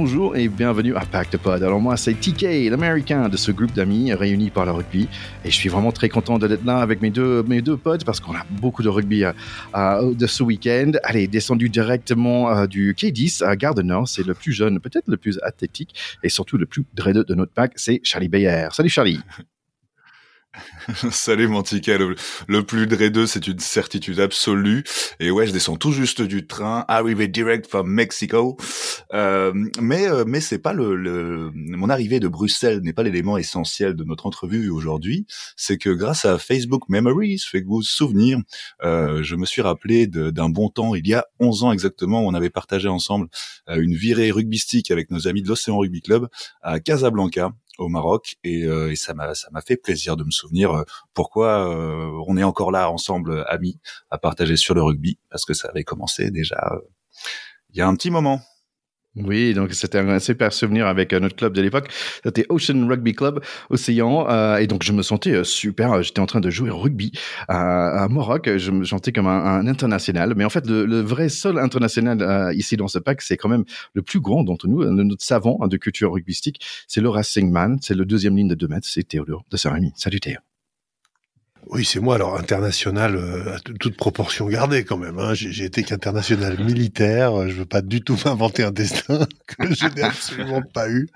bonjour et bienvenue à Pack Pod. Alors moi c'est TK, l'américain de ce groupe d'amis réunis par le rugby et je suis vraiment très content d'être là avec mes deux, mes deux potes parce qu'on a beaucoup de rugby euh, euh, de ce week-end. Allez, descendu directement euh, du K10 à Gare Nord, c'est le plus jeune, peut-être le plus athlétique et surtout le plus dreadeux de notre pack, c'est Charlie Bayer. Salut Charlie Salut mon ticket, le, plus dreadeux, c'est une certitude absolue. Et ouais, je descends tout juste du train, arrivé direct from Mexico. Euh, mais euh, mais c'est pas le, le, mon arrivée de Bruxelles n'est pas l'élément essentiel de notre entrevue aujourd'hui. C'est que grâce à Facebook Memories, Facebook Souvenirs, euh, je me suis rappelé d'un bon temps, il y a 11 ans exactement, où on avait partagé ensemble euh, une virée rugbystique avec nos amis de l'Océan Rugby Club à Casablanca au Maroc et, euh, et ça m'a ça m'a fait plaisir de me souvenir euh, pourquoi euh, on est encore là ensemble amis à partager sur le rugby parce que ça avait commencé déjà il y a un petit moment. Oui, donc c'était un super souvenir avec euh, notre club de l'époque. C'était Ocean Rugby Club, Océan. Euh, et donc je me sentais euh, super. J'étais en train de jouer rugby à, à Maroc. Je me sentais comme un, international. Mais en fait, le, vrai seul international ici dans ce pack, c'est quand même le plus grand d'entre nous, notre savant de culture rugbystique. C'est le Racing Man. C'est le deuxième ligne de 2 mètres. C'est Théodore de Saint-Rémy. Salut Théo. Oui, c'est moi, alors international, euh, à toute proportion gardée quand même. Hein. J'ai été qu'international militaire, je veux pas du tout m'inventer un destin que je n'ai absolument pas eu.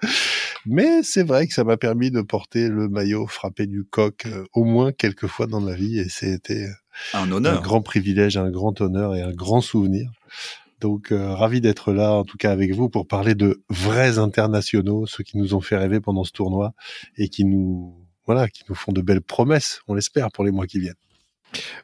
Mais c'est vrai que ça m'a permis de porter le maillot frappé du coq euh, au moins quelques fois dans ma vie et c'était un honneur, un grand privilège, un grand honneur et un grand souvenir. Donc euh, ravi d'être là, en tout cas avec vous, pour parler de vrais internationaux, ceux qui nous ont fait rêver pendant ce tournoi et qui nous voilà, qui nous font de belles promesses, on l'espère, pour les mois qui viennent.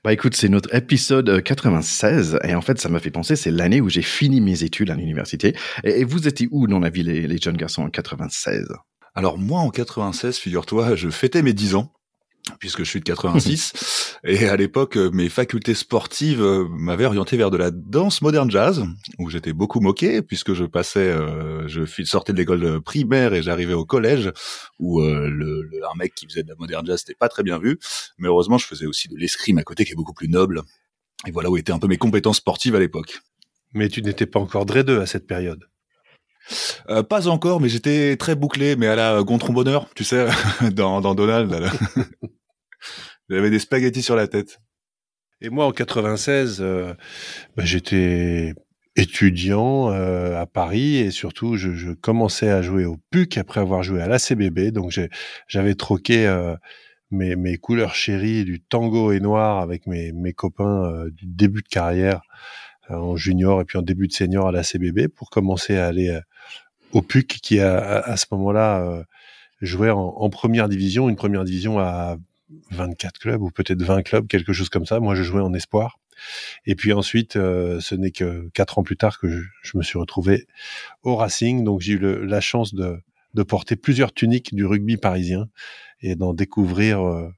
Bah écoute, c'est notre épisode 96 et en fait ça m'a fait penser, c'est l'année où j'ai fini mes études à l'université. Et, vous étiez où dans la vie les, les jeunes garçons en 96 Alors moi en 96, figure-toi, je fêtais mes 10 ans puisque je suis de 86. et à l'époque, euh, mes facultés sportives euh, m'avaient orienté vers de la danse moderne jazz, où j'étais beaucoup moqué, puisque je passais, euh, je sortais de l'école primaire et j'arrivais au collège, où le, un mec qui faisait de la moderne jazz n'était pas très bien vu. Mais heureusement, je faisais aussi de l'escrime à côté, qui est beaucoup plus noble. Et voilà où étaient un peu mes compétences sportives à l'époque. Mais tu n'étais pas encore dreadeux à cette période. Pas encore, mais j'étais très bouclé, mais à la Gontron Bonheur, tu sais, dans, dans Donald. J'avais des spaghettis sur la tête. Et moi, en 96, euh, bah, j'étais étudiant euh, à Paris et surtout, je, je, commençais à jouer au PUC après avoir joué à l'ACBB. Donc, j'avais troqué euh, mes, mes, couleurs chéries du tango et noir avec mes, mes copains du début de carrière en junior et puis en début de senior à l'ACBB pour commencer à aller au PUC qui, à, à ce moment-là, jouait en, en, première division, une première division à 24 clubs ou peut-être 20 clubs, quelque chose comme ça. Moi, je jouais en espoir. Et puis ensuite, euh, ce n'est que quatre ans plus tard que je, me suis retrouvé au Racing. Donc j'ai eu la chance de, de, porter plusieurs tuniques du rugby parisien et d'en découvrir euh,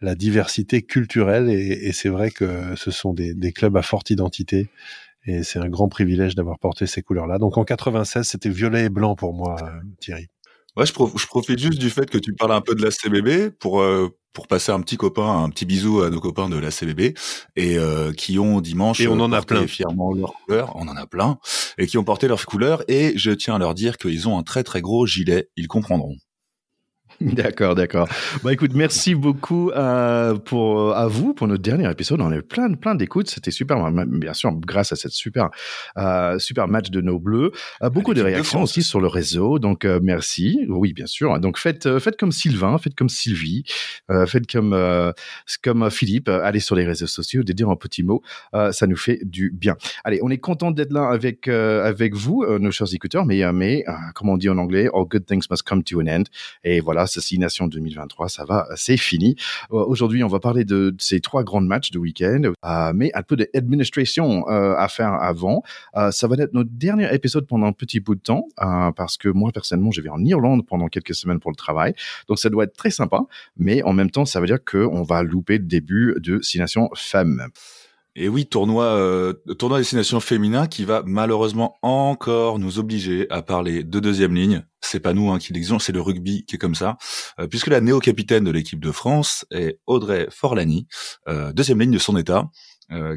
la diversité culturelle. Et, et c'est vrai que ce sont des, des, clubs à forte identité. Et c'est un grand privilège d'avoir porté ces couleurs-là. Donc en 96, c'était violet et blanc pour moi, euh, Thierry. Ouais, je, je, profite juste du fait que tu parles un peu de la CBB pour pour passer un petit copain, un petit bisou à nos copains de la CBB et euh, qui ont dimanche et on en a plein fièrement leurs couleurs, on en a plein et qui ont porté leurs couleurs et je tiens à leur dire qu'ils ont un très très gros gilet, ils comprendront. D'accord, d'accord. Bah écoute, merci beaucoup euh, pour à vous pour notre dernier épisode. On a eu plein, plein d'écoutes. C'était super, bien sûr, grâce à cette super, euh, super match de nos Bleus. Euh, beaucoup de réactions aussi sur le réseau. Donc euh, merci. Oui, bien sûr. Donc faites, euh, faites comme Sylvain, faites comme Sylvie, euh, faites comme comme Philippe. allez sur les réseaux sociaux, de dire un petit mot. ça nous fait du bien. Allez, on est content d'être là avec avec vous, nos chers écouteurs. Mais mais comme on dit en anglais, all good things must come to an end. Et voilà Assassination 2023, ça va, c'est fini. Euh, aujourd'hui, on va parler de, ces trois grands matchs de week-end, euh, mais un peu d'administration euh, à faire avant. ça va être notre dernier épisode pendant un petit bout de temps, parce que moi, personnellement, je vais en Irlande pendant quelques semaines pour le travail. Donc, ça doit être très sympa, mais en même temps, ça veut dire qu'on va louper le début de Six Nations Femmes. Et oui, tournoi, euh, tournoi destination féminin qui va malheureusement encore nous obliger à parler de deuxième ligne. C'est pas nous hein, qui l'exigeons, c'est le rugby qui est comme ça, euh, puisque la néo-capitaine de l'équipe de France est Audrey Forlani, euh, deuxième ligne de son état.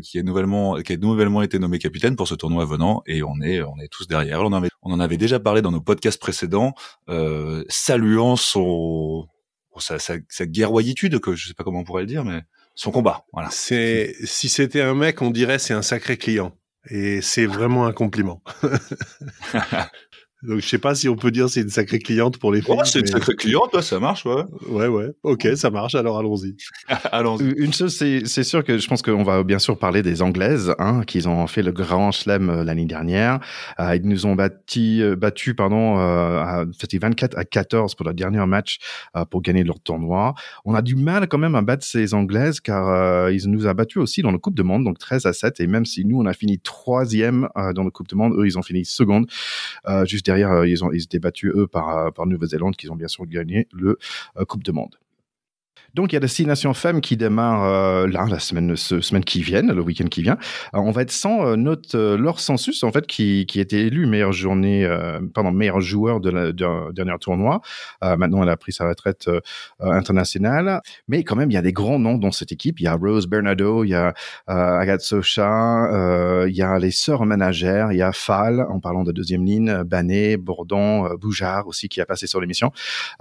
qui est nouvellement qui a nouvellement été nommé capitaine pour ce tournoi venant et on est on est tous derrière. On en avait on en avait déjà parlé dans nos podcasts précédents, saluant son sa, sa, sa guerroyitude que je sais pas comment on pourrait le dire, mais son combat. Voilà. C'est si c'était un mec, on dirait c'est un sacré client. Et c'est vraiment un compliment. Donc je sais pas si on peut dire c'est une sacrée cliente pour les filles. c'est une sacrée cliente, toi, ça marche, ouais. Ouais, ouais. Ok, ça marche. Alors allons-y. allons-y. Une chose, c'est, c'est sûr que je pense qu'on va bien sûr parler des Anglaises, hein, qui ont fait le grand chelem euh, l'année dernière. Euh, ils nous ont battu, euh, battu, pardon, euh, c'était 24 à 14 pour le dernier match euh, pour gagner leur tournoi. On a du mal quand même à battre ces Anglaises car euh, ils nous ont battu aussi dans le Coupe de Monde, donc 13 à 7. Et même si nous on a fini troisième dans le Coupe de Monde, eux ils ont fini seconde, juste derrière, euh, ils, ont, ils étaient battus, eux, par, euh, par Nouvelle-Zélande, qui ont bien sûr gagné le euh, Coupe de Monde. Donc, il y a Nations Femmes qui démarre euh, là, la semaine, ce, semaine qui vient, le week-end qui vient. On va être sans euh, notre euh, Laure Sensus, en fait, qui, qui était élue meilleure journée, pardon, meilleur joueur de la de, dernier tournoi. maintenant, elle a pris sa retraite internationale. Mais quand même, il y a des grands noms dans cette équipe. Il y a Rose Bernardo, il y a Agathe Socha, il y a les sœurs ménagères, il y a Fall, en parlant de deuxième ligne, Banet, Bourdon, Boujard aussi, qui a passé sur l'émission.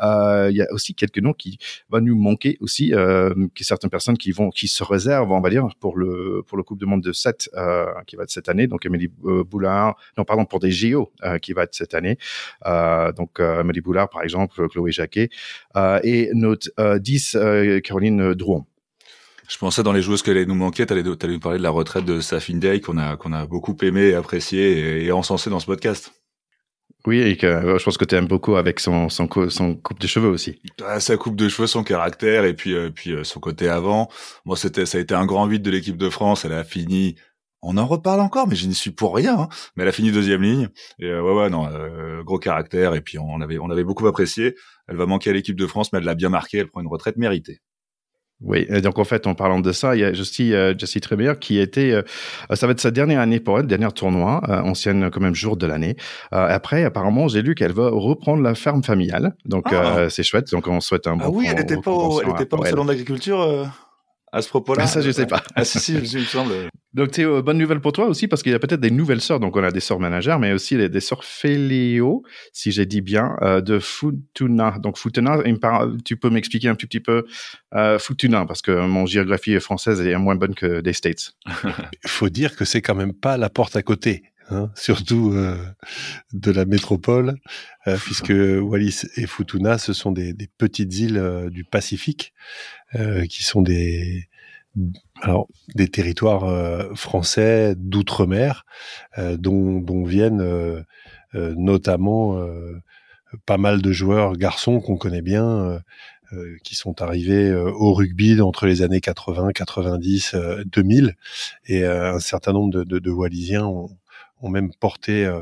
il y a aussi quelques noms qui vont nous manquer aussi euh, que certaines personnes qui vont qui se réservent, on va dire, pour le pour le Coupe du Monde de 7 euh, qui va être cette année. Donc Amélie euh, Boulard, non pardon pour des JO euh, qui va être cette année. Donc Amélie Boulard par exemple, Chloé Jacquet et notre 10 Caroline Drouon. Je pensais dans les joueuses qui allaient nous manquer, tu allais, nous parler de la retraite de Safin Day qu'on a qu'on a beaucoup aimé, apprécié et encensé dans ce podcast. Oui, et que euh, je pense que tu aimes beaucoup avec son, son, son coupe de cheveux aussi. Ah, sa coupe de cheveux, son caractère et puis, euh, puis euh, son côté avant. Moi, c'était, ça a été un grand 8 de l'équipe de France. Elle a fini. On en reparle encore, mais je n'y suis pour rien. Hein. Mais elle a fini deuxième ligne. Et euh, ouais, ouais, non, euh, gros caractère. Et puis on avait, on avait beaucoup apprécié. Elle va manquer à l'équipe de France, mais elle l'a bien marqué. Elle prend une retraite méritée. Oui, et donc en fait, en parlant de ça, il y a Jessie, euh, Jessie Trébert qui était, euh, ça va être sa dernière année pour elle, dernier tournoi, euh, ancienne quand même jour de l'année. Euh, après, apparemment, j'ai lu qu'elle va reprendre la ferme familiale, donc Ah. euh, c'est chouette. Donc on souhaite un bon. Ah oui, elle n'était pas au, elle était pas au salon d'agriculture euh, à ce propos-là. Ah, ça, je sais pas. Ah si, si, il me semble. Donc Théo, bonne nouvelle pour toi aussi parce qu'il y a peut-être des nouvelles sœurs. Donc on a des sœurs managères, mais aussi des, des sœurs Féléo, si j'ai dit bien, euh, de Futuna. Donc Futuna, tu peux m'expliquer un tout petit peu euh, Futuna parce que mon géographie française est moins bonne que des States. Il faut dire que c'est quand même pas la porte à côté. Hein, surtout euh, de la métropole, euh, puisque Wallis et Futuna, ce sont des, des petites îles euh, du Pacifique, euh, qui sont des, alors, des territoires euh, français d'outre-mer, euh, dont, dont viennent euh, euh, notamment euh, pas mal de joueurs garçons qu'on connaît bien, qui sont arrivés au rugby entre les années 80, 90, euh, 2000, et un certain nombre de, de, de Wallisiens ont, ont même porté euh,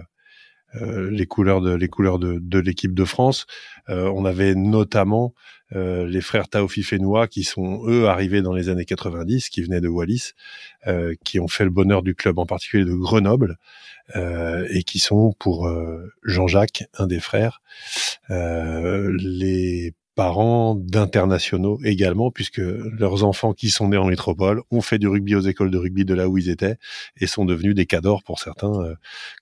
euh, les couleurs de les couleurs de, de l'équipe de France. Euh, on avait notamment euh, les frères Taofi Fenois qui sont eux arrivés dans les années 90, qui venaient de Wallis, euh, qui ont fait le bonheur du club, en particulier de Grenoble, euh, et qui sont pour Jean-Jacques, un des frères, les parents d'internationaux également, puisque leurs enfants qui sont nés en métropole ont fait du rugby aux écoles de rugby de là où ils étaient et sont devenus des cadors pour certains euh,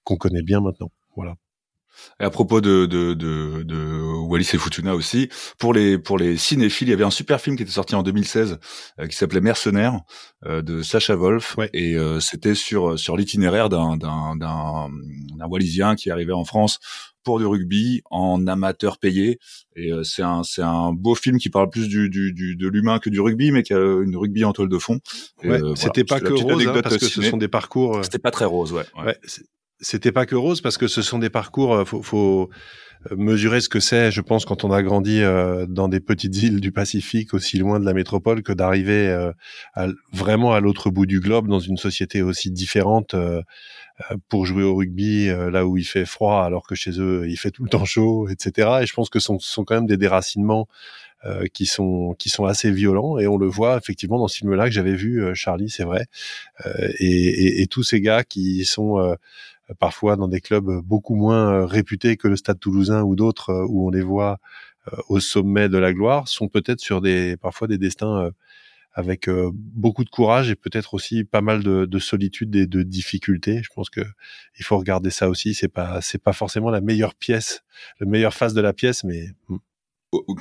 qu'on connaît bien maintenant. Voilà. Et à propos de, de, de, de Wallis et Futuna aussi, pour les, pour les cinéphiles, il y avait un super film qui était sorti en 2016 euh, qui s'appelait Mercenaires euh, de Sacha Wolf. Ouais. Et euh, c'était sur, sur l'itinéraire d'un, d'un, d'un, d'un Wallisien qui arrivait en France pour du rugby en amateur payé. Et euh, c'est un, c'est un beau film qui parle plus du, du, du, de l'humain que du rugby, mais qui a une rugby en toile de fond. Ouais, euh, voilà. c'était pas que rose, hein, parce que ce sont des parcours. euh, C'était pas très rose, ouais. ouais. C'était pas que rose parce que ce sont des parcours. euh, Faut, faut euh, mesurer ce que c'est, je pense, quand on a grandi euh, dans des petites îles du Pacifique aussi loin de la métropole, que d'arriver euh, vraiment à l'autre bout du globe dans une société aussi différente euh, euh, pour jouer au rugby là où il fait froid alors que chez eux il fait tout le temps chaud, etc. Et je pense que ce sont, sont quand même des déracinements qui sont qui sont assez violents et on le voit effectivement dans ce film-là que j'avais vu euh, Charlie, c'est vrai, Euh, et, et, et tous ces gars qui sont euh, parfois dans des clubs beaucoup moins euh, réputés que le Stade Toulousain ou d'autres euh, où on les voit euh, au sommet de la gloire sont peut-être sur des parfois des destins euh, avec beaucoup de courage et peut-être aussi pas mal de, de, solitude et de difficultés. Je pense que il faut regarder ça aussi. C'est pas c'est pas forcément la meilleure pièce, la meilleure phase de la pièce, mais hmm.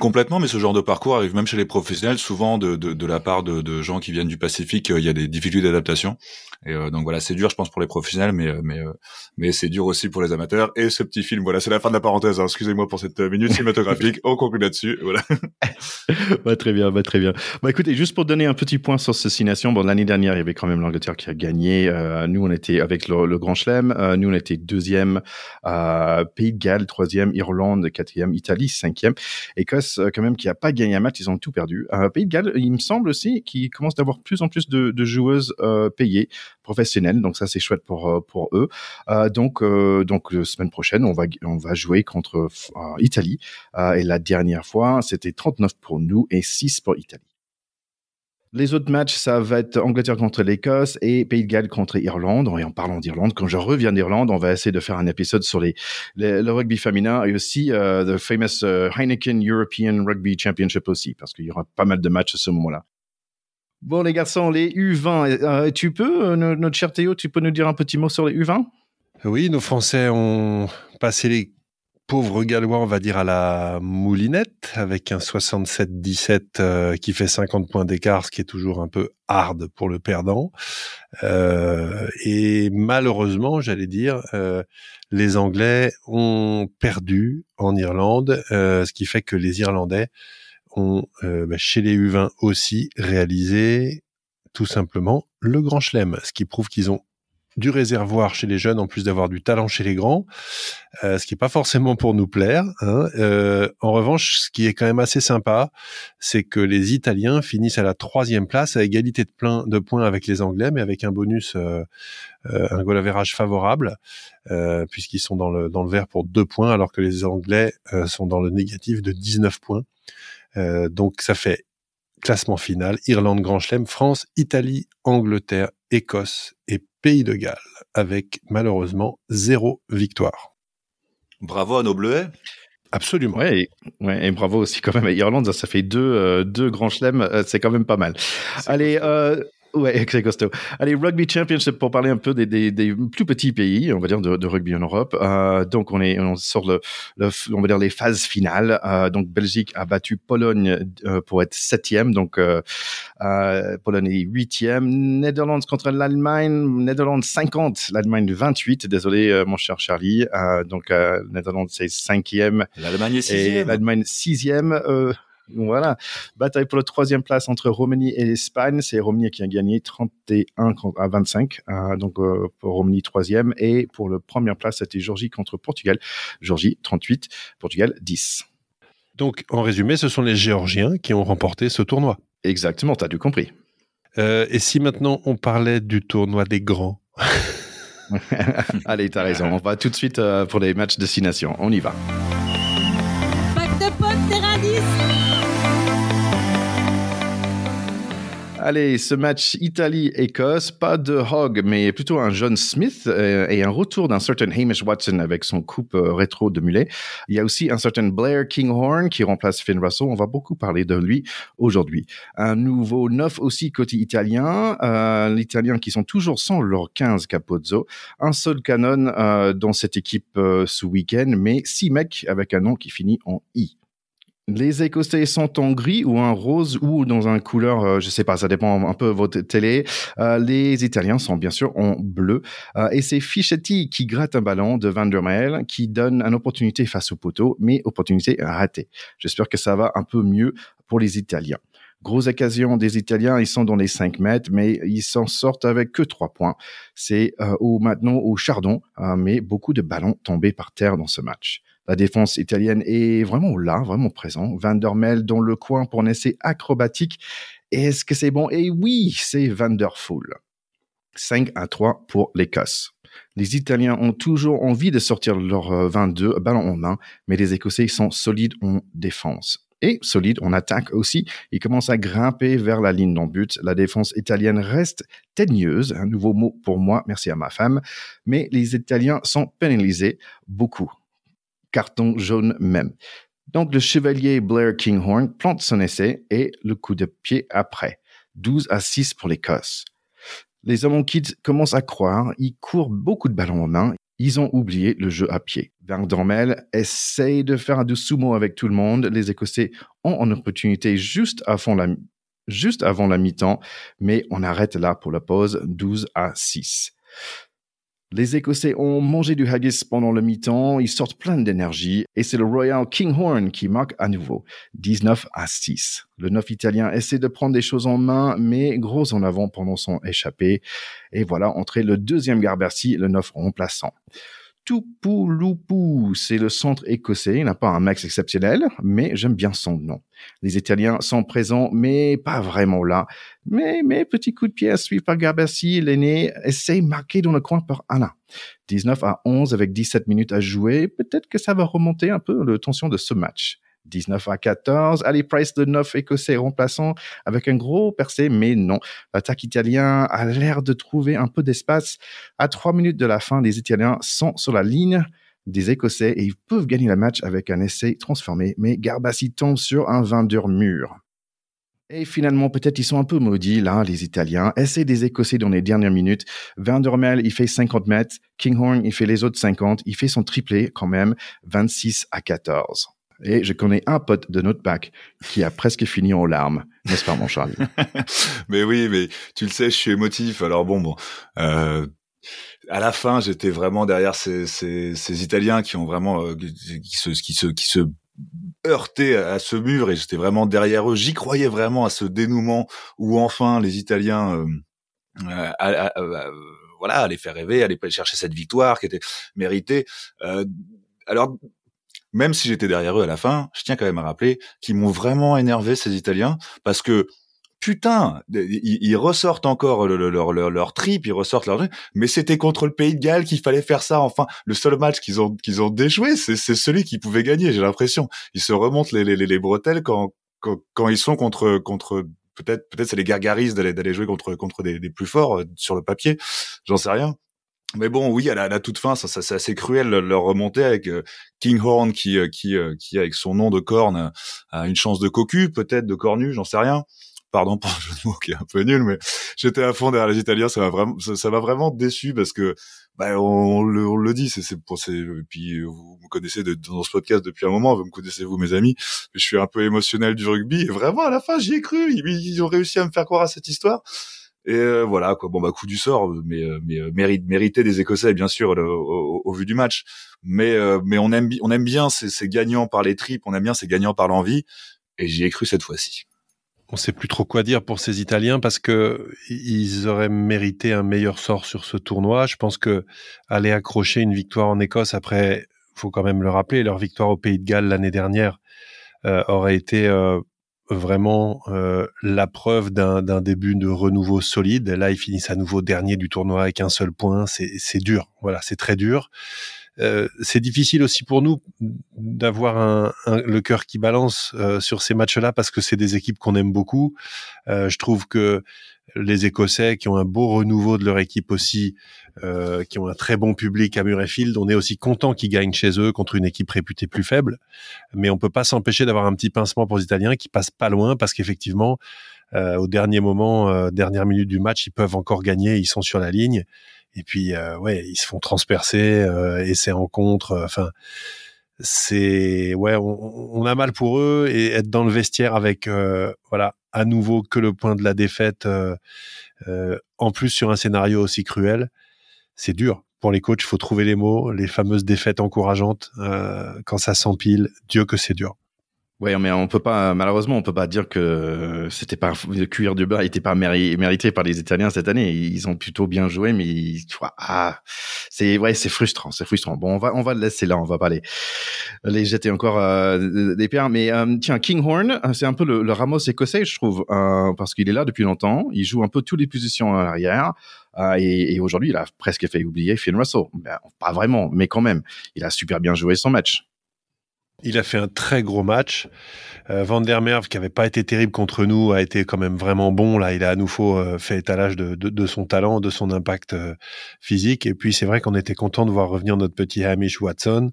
Complètement, mais ce genre de parcours arrive même chez les professionnels, souvent de, de, de la part de, de, gens qui viennent du Pacifique. Euh, il y a des difficultés d'adaptation, et euh, donc voilà, c'est dur, je pense, pour les professionnels, mais euh, mais mais c'est dur aussi pour les amateurs. Et ce petit film, voilà, c'est la fin de la parenthèse. Hein. Excusez-moi pour cette minute cinématographique. On conclut là-dessus, voilà. bah, très bien, bah, très bien. Bah écoutez, juste pour donner un petit point sur ces six bon l'année dernière, il y avait quand même l'Angleterre qui a gagné. nous, on était avec le, Grand Chelem. nous, on était deuxième. Pays de Galles, troisième. Irlande, quatrième. Italie, cinquième. Écosse, euh, quand même, qui a pas gagné un match, ils ont tout perdu. Un Pays de Galles, il me semble aussi qu'il commence d'avoir plus en plus de, joueuses euh, payées professionnelles, donc ça c'est chouette pour euh, pour eux. donc donc la semaine prochaine, on va on va jouer contre Italie et la dernière fois, c'était 39 pour nous et 6 pour Italie. Les autres matchs, ça va être Angleterre contre l'Écosse et Pays de Galles contre Irlande. Et en parlant d'Irlande, quand je reviens d'Irlande, on va essayer de faire un épisode sur les, le rugby féminin et aussi euh, the famous euh, Heineken European Rugby Championship aussi, parce qu'il y aura pas mal de matchs à ce moment-là. Bon, les garçons, les U20, euh, tu peux, notre cher Théo, tu peux nous dire un petit mot sur les U20 Oui, nos Français ont passé les pauvre gallois, on va dire, à la moulinette, avec un 67-17 euh, qui fait 50 points d'écart, ce qui est toujours un peu hard pour le perdant. Euh, et malheureusement, j'allais dire, euh, les Anglais ont perdu en Irlande, ce qui fait que les Irlandais ont, bah, chez les U20 aussi, réalisé tout simplement le Grand Chelem, ce qui prouve qu'ils ont du réservoir chez les jeunes en plus d'avoir du talent chez les grands, euh, ce qui est pas forcément pour nous plaire. Hein. Euh, en revanche, ce qui est quand même assez sympa, c'est que les Italiens finissent à la troisième place à égalité de, plein, de points avec les Anglais, mais avec un bonus, euh, un goal average favorable, puisqu'ils sont dans le, dans le vert pour deux points, alors que les Anglais sont dans le négatif de 19 points. donc ça fait classement final, Irlande, Grand Chelem, France, Italie, Angleterre, Écosse et Pays de Galles, avec malheureusement zéro victoire. Bravo à nos Bleuets. Absolument. Ouais et, bravo aussi quand même à Irlande, ça fait deux, euh, deux grands chelems, euh, c'est quand même pas mal. Allez, euh, Ouais, c'est costaud. Allez, Rugby Championship pour parler un peu des, des, des plus petits pays, on va dire, de, de rugby en Europe. Euh, donc, on est on sur le, le, on va dire les phases finales. Euh, donc, Belgique a battu Pologne euh, pour être septième. Donc, euh, euh, Pologne est huitième. Netherlands contre l'Allemagne. Netherlands 50, l'Allemagne 28. Désolé, euh, mon cher Charlie. donc, Netherlands c'est cinquième. L'Allemagne est sixième. L'Allemagne sixième. Voilà, bataille pour la troisième place entre Roumanie et l'Espagne. C'est Roumanie qui a gagné 31 à 25, euh, donc euh, pour Roumanie troisième. Et pour la première place, c'était Georgie contre Portugal. Georgie 38, Portugal 10. Donc, en résumé, ce sont les Géorgiens qui ont remporté ce tournoi. Exactement, tu as tout compris. Euh, et si maintenant on parlait du tournoi des grands? Allez, tu as raison. On va tout de suite pour les matchs destination. On y va. Allez, ce match Italie-Écosse, pas de Hogg, mais plutôt un John Smith euh, et un retour d'un certain Hamish Watson avec son coupe euh, rétro de mulet. Il y a aussi un certain Blair Kinghorn qui remplace Finn Russell. On va beaucoup parler de lui aujourd'hui. Un nouveau neuf aussi côté italien, euh, l'italien qui sont toujours sans leur 15 Capozzo. Un seul canon euh, dans cette équipe ce week-end, mais six mecs avec un nom qui finit en I. Les Écossais sont en gris ou en rose ou dans un couleur, euh, je sais pas, ça dépend un peu de votre télé. Euh, les Italiens sont bien sûr en bleu. Euh, et c'est Fischetti qui gratte un ballon de Van der Meel qui donne une opportunité face au poteau, mais opportunité ratée. J'espère que ça va un peu mieux pour les Italiens. Grosse occasion des Italiens, ils sont dans les 5 mètres, mais ils s'en sortent avec que 3 points. C'est au, maintenant au chardon, mais beaucoup de ballons tombés par terre dans ce match. La défense italienne est vraiment là, vraiment présent. Van der Mel dans le coin pour un essai acrobatique. Est-ce que c'est bon? Et oui, c'est Vanderful. 5 à 3 pour l'Écosse. Les Italiens ont toujours envie de sortir leur 22 euh, ballons en main, mais les Écossais sont solides en défense. Et solides en attaque aussi. Ils commencent à grimper vers la ligne d'en but. La défense italienne reste teigneuse, un nouveau mot pour moi, merci à ma femme. Mais les Italiens sont pénalisés beaucoup carton jaune même. Donc le chevalier Blair Kinghorn plante son essai et le coup de pied après. 12 à 6 pour l'Écosse. Les Kids commencent à croire, ils courent beaucoup de ballons en main, ils ont oublié le jeu à pied. Van Dormel essaye de faire un du sumo avec tout le monde. Les Écossais ont une opportunité juste avant la, juste avant la mi-temps, mais on arrête là pour la pause 12 à 6. Les Écossais ont mangé du haggis pendant le mi-temps, ils sortent plein d'énergie et c'est le Royal Kinghorn qui marque à nouveau 19 à 6. Le 9 italien essaie de prendre des choses en main mais gros en avant pendant son échappé et voilà entré le deuxième Garbercy, le 9 remplaçant. Tupulupu, c'est le centre écossais. Il n'a pas un max exceptionnel, mais j'aime bien son nom. Les Italiens sont présents, mais pas vraiment là. Mais, mais petit coup de pied à suivre par Garbassi, l'aîné essaye marquer dans le coin par Anna. 19 à 11 avec 17 minutes à jouer. Peut-être que ça va remonter un peu le tension de ce match. 19 à 14. Ali Price, de 9 écossais remplaçant avec un gros percé, mais non. L'attaque italien a l'air de trouver un peu d'espace. À 3 minutes de la fin, les Italiens sont sur la ligne des Écossais et ils peuvent gagner le match avec un essai transformé, mais Garbassi tombe sur un vendeur mur. Et finalement, peut-être ils sont un peu maudits, là, les Italiens. Essai des Écossais dans les dernières minutes. Vandermel, il fait 50 mètres. Kinghorn, il fait les autres 50. Il fait son triplé quand même, 26 à 14. Et je connais un pote de notre bac qui a presque fini en larmes, n'est-ce pas, mon Charles Mais oui, mais tu le sais, je suis émotif. Alors bon, bon. Euh, à la fin, j'étais vraiment derrière ces, ces, ces, Italiens qui ont vraiment euh, qui se qui se qui se heurtaient à ce mur et j'étais vraiment derrière eux. J'y croyais vraiment à ce dénouement où enfin les Italiens euh, euh voilà allaient faire rêver, allaient chercher cette victoire qui était méritée. Euh, alors même si j'étais derrière eux à la fin, je tiens quand même à rappeler qu'ils m'ont vraiment énervé ces Italiens parce que putain, ils, ressortent encore leur, leur, leur, trip, ils ressortent leur mais c'était contre le Pays de Galles qu'il fallait faire ça. Enfin, le seul match qu'ils ont qu'ils ont déjoué, c'est celui qui pouvait gagner. J'ai l'impression. Ils se remontent les, les, les bretelles quand, quand, ils sont contre contre peut-être peut-être c'est les gargaristes d'aller d'aller jouer contre contre des, des plus forts euh, sur le papier. J'en sais rien. Mais bon, oui, à la, à la toute fin, ça, ça c'est assez cruel leur remonter avec euh, Kinghorn qui, euh, qui, euh, qui, avec son nom de corne, a une chance de cocu, peut-être de cornu, j'en sais rien. Pardon pour le jeu qui est un peu nul, mais j'étais à fond derrière les Italiens. Ça m'a vraiment, ça m'a vraiment déçu parce que, bah, on, le, on le dit, c'est, c'est pour ces, puis vous me connaissez de, dans ce podcast depuis un moment, vous me connaissez vous, mes amis. Je suis un peu émotionnel du rugby et vraiment à la fin, j'y ai cru. Ils ont réussi à me faire croire à cette histoire. Et euh, voilà quoi. Bon bah coup du sort, mais euh, euh, mérite mérité des Écossais bien sûr au, vu du match. Mais on aime bien ces, ces gagnants par les tripes, on aime bien ces gagnants par l'envie. Et j'y ai cru cette fois-ci. On sait plus trop quoi dire pour ces Italiens parce que ils auraient mérité un meilleur sort sur ce tournoi. Je pense que aller accrocher une victoire en Écosse après, faut quand même le rappeler, leur victoire au Pays de Galles l'année dernière aurait été vraiment euh, la preuve d'un début de renouveau solide. Là, ils finissent à nouveau dernier du tournoi avec un seul point. C'est dur. Voilà, c'est très dur. Euh, c'est difficile aussi pour nous d'avoir un, le cœur qui balance euh, sur ces matchs-là parce que c'est des équipes qu'on aime beaucoup. Euh, je trouve que les Écossais qui ont un beau renouveau de leur équipe aussi, euh, qui ont un très bon public à Murrayfield, on est aussi content qu'ils gagnent chez eux contre une équipe réputée plus faible. Mais on peut pas s'empêcher d'avoir un petit pincement pour les Italiens qui passent pas loin parce qu'effectivement, euh, au dernier moment, euh, dernière minute du match, ils peuvent encore gagner, ils sont sur la ligne. Et puis, euh, ouais, ils se font transpercer, euh, essais en contre. Enfin, c'est ouais, on, on, a mal pour eux et être dans le vestiaire avec voilà à nouveau que le point de la défaite, euh, euh, en plus sur un scénario aussi cruel, c'est dur. Pour les coachs, il faut trouver les mots, les fameuses défaites encourageantes euh, quand ça s'empile. Dieu que c'est dur. Oui, mais on peut pas, malheureusement, on peut pas dire que c'était pas le cuir du beurre n'était pas mérité par les Italiens cette année. Ils ont plutôt bien joué, mais vois, ah, c'est ouais, c'est frustrant, c'est frustrant. Bon, on va on va le laisser là, on va pas les les jeter encore euh, des pierres. Mais euh, tiens, Kinghorn, c'est un peu le, le, Ramos écossais, je trouve, euh, parce qu'il est là depuis longtemps. Il joue un peu toutes les positions à l'arrière. Euh, et, et aujourd'hui, il a presque fait oublier Finn Russell. Ben, pas vraiment, mais quand même, il a super bien joué son match. Il a fait un très gros match. Euh, Van der Merve, qui avait pas été terrible contre nous, a été quand même vraiment bon. Là, il a à nouveau euh, fait étalage de, de, de, son talent, de son impact euh, physique. Et puis, c'est vrai qu'on était content de voir revenir notre petit Hamish Watson,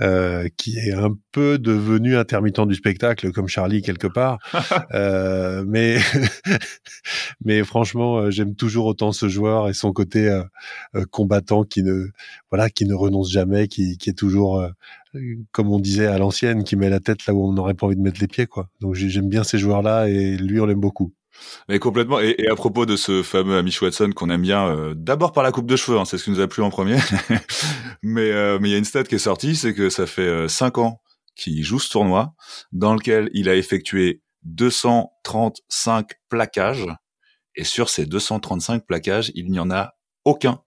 euh, qui est un peu devenu intermittent du spectacle, comme Charlie quelque part. mais, mais franchement, j'aime toujours autant ce joueur et son côté combattant qui ne, voilà, qui ne renonce jamais, qui, qui est toujours comme on disait à l'ancienne, qui met la tête là où on n'aurait pas envie de mettre les pieds, quoi. Donc j'aime bien ces joueurs-là et lui, on l'aime beaucoup. Mais complètement. Et, à propos de ce fameux Amish Watson qu'on aime bien, euh, d'abord par la coupe de cheveux, hein, c'est ce qui nous a plu en premier. mais euh, mais il y a une stat qui est sortie, c'est que ça fait euh, cinq ans qu'il joue ce tournoi, dans lequel il a effectué 235 plaquages, et sur ces 235 plaquages, il n'y en a aucun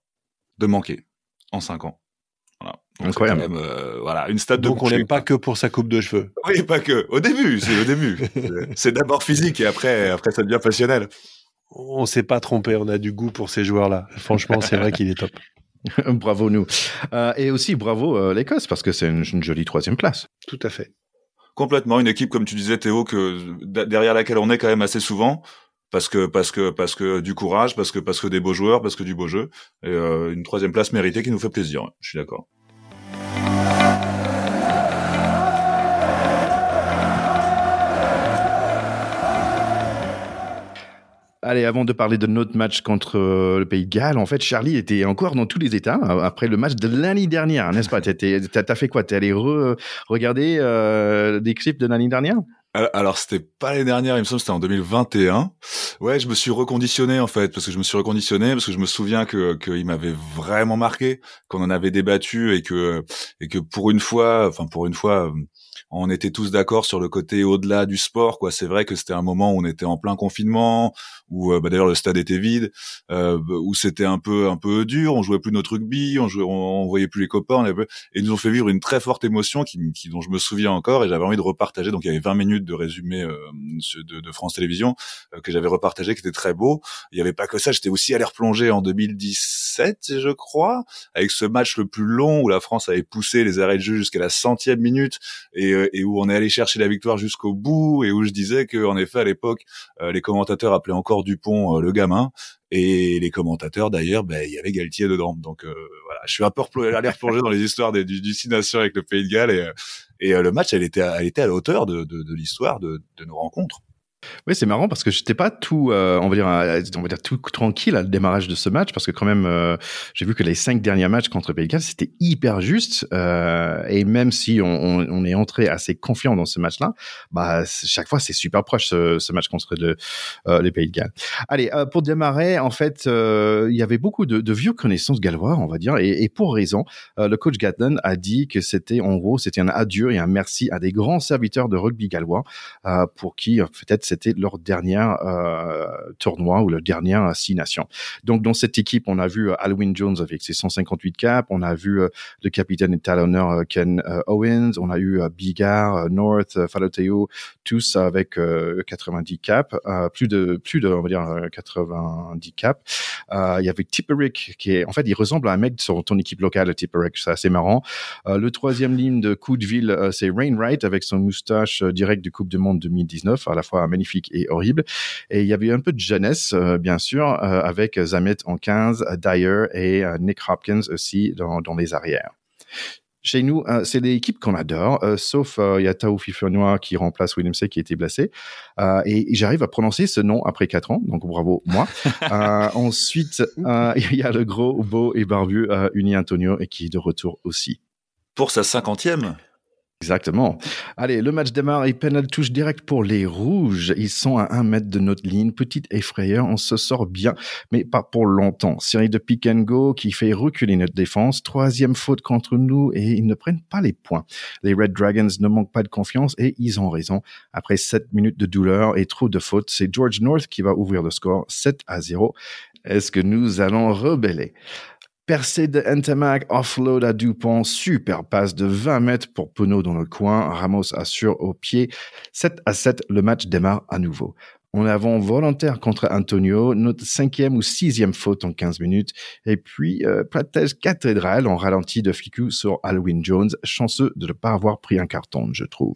de manqué en cinq ans. Incroyable. Même, euh, voilà, une stade Donc on l'aime pas que pour sa coupe de cheveux. Oui, pas que. Au début, c'est au début. c'est d'abord physique et après, après ça devient passionnel. On s'est pas trompé. On a du goût pour ces joueurs-là. Franchement, c'est vrai qu'il est top. bravo nous. Euh, et aussi bravo euh, l'Écosse parce que c'est une, une, jolie troisième place. Tout à fait. Complètement une équipe comme tu disais Théo que derrière laquelle on est quand même assez souvent parce que parce que parce que du courage, parce que parce que des beaux joueurs, parce que du beau jeu et euh, une troisième place méritée qui nous fait plaisir. Je suis d'accord. Allez, avant de parler de notre match contre euh, le Pays de Galles, en fait, Charlie était encore dans tous les états euh, après le match de l'année dernière, n'est-ce pas? T'as fait quoi? T'es allé regarder euh, des clips de l'année dernière? Alors c'était pas l'année dernière, il me semble c'était en 2021. Ouais, je me suis reconditionné en fait parce que je me suis reconditionné parce que je me souviens que qu'il m'avait vraiment marqué, qu'on en avait débattu et que et que pour une fois, enfin pour une fois, on était tous d'accord sur le côté au-delà du sport. Quoi, c'est vrai que c'était un moment où on était en plein confinement, où euh, bah, d'ailleurs le stade était vide, euh, où c'était un peu un peu dur. On jouait plus notre rugby, on jouait, on, voyait plus les copains, et ils nous ont fait vivre une très forte émotion qui, dont je me souviens encore et j'avais envie de repartager. Donc il y avait 20 minutes de résumé euh, de, France Télévisions que j'avais repartagé, qui était très beau. Il y avait pas que ça, j'étais aussi allé replonger en 2017, je crois, avec ce match le plus long où la France avait poussé les arrêts de jeu jusqu'à la centième minute et et où on est allé chercher la victoire jusqu'au bout et où je disais que en effet à l'époque euh, les commentateurs appelaient encore Dupont euh, le gamin et les commentateurs d'ailleurs ben il y avait Galtier dedans. Donc voilà je suis un peu allé replonger dans les histoires des, du, du Nations avec le Pays de Galles et, et le match elle était elle était à la hauteur de, de, de l'histoire de, de nos rencontres oui, c'est marrant parce que j'étais pas tout, euh, on va dire, euh, on va dire tout tranquille à le démarrage de ce match parce que quand même, euh, j'ai vu que les cinq derniers matchs contre Pays c'était hyper juste et même si on, est entré assez confiant dans ce match-là, bah chaque fois c'est super proche ce, match contre le, les Pays de Galles. Allez, pour démarrer, en fait, il y avait beaucoup de, vieux connaissances gallois, on va dire, et, pour raison. le coach Gatton a dit que c'était en gros, c'était un adieu et un merci à des grands serviteurs de rugby gallois pour qui peut-être c'était leur dernier euh, tournoi ou leur dernière Six Nations. Donc dans cette équipe, on a vu euh, Alwyn Jones avec ses 158 caps, on a vu euh, le capitaine et talonneur Ken Owens, on a eu Bigard, North, Faloteo, tous avec 90 caps, plus de plus de on va dire 90 caps. il y avait Tipperick qui est en fait il ressemble à un mec sur ton équipe locale Tipperick, c'est assez marrant. le troisième ligne de coup de ville, c'est Rainwright avec son moustache direct du Coupe du Monde 2019, à la fois et horrible. Et il y avait un peu de jeunesse, euh, bien sûr, euh, avec Zamet en 15, Dyer et euh, Nick Hopkins aussi dans, dans les arrières. Chez nous, c'est l'équipe qu'on adore, sauf il y a Tao Fifurnois qui remplace William C qui était blessé. et j'arrive à prononcer ce nom après quatre ans, donc bravo moi. ensuite, il y a le gros, beau et barbu Uni Antonio et qui est de retour aussi. Pour sa cinquantième Exactement. Allez, le match démarre et Penal touche direct pour les rouges. Ils sont à un mètre de notre ligne. Petite effrayeur, on se sort bien, mais pas pour longtemps. Série de pick and go qui fait reculer notre défense. Troisième faute contre nous et ils ne prennent pas les points. Les Red Dragons ne manquent pas de confiance et ils ont raison. Après sept minutes de douleur et trop de fautes, c'est George North qui va ouvrir le score 7 à 0. Est-ce que nous allons rebeller? Percée de Entamac, offload à Dupont, super passe de 20 mètres pour Penaud dans le coin. Ramos assure au pied. 7 à 7, le match démarre à nouveau. On avant volontaire contre Antonio, notre cinquième ou sixième faute en 15 minutes. Et puis, euh, cathédrale en ralenti de Fiku sur Halloween Jones, chanceux de ne pas avoir pris un carton, je trouve.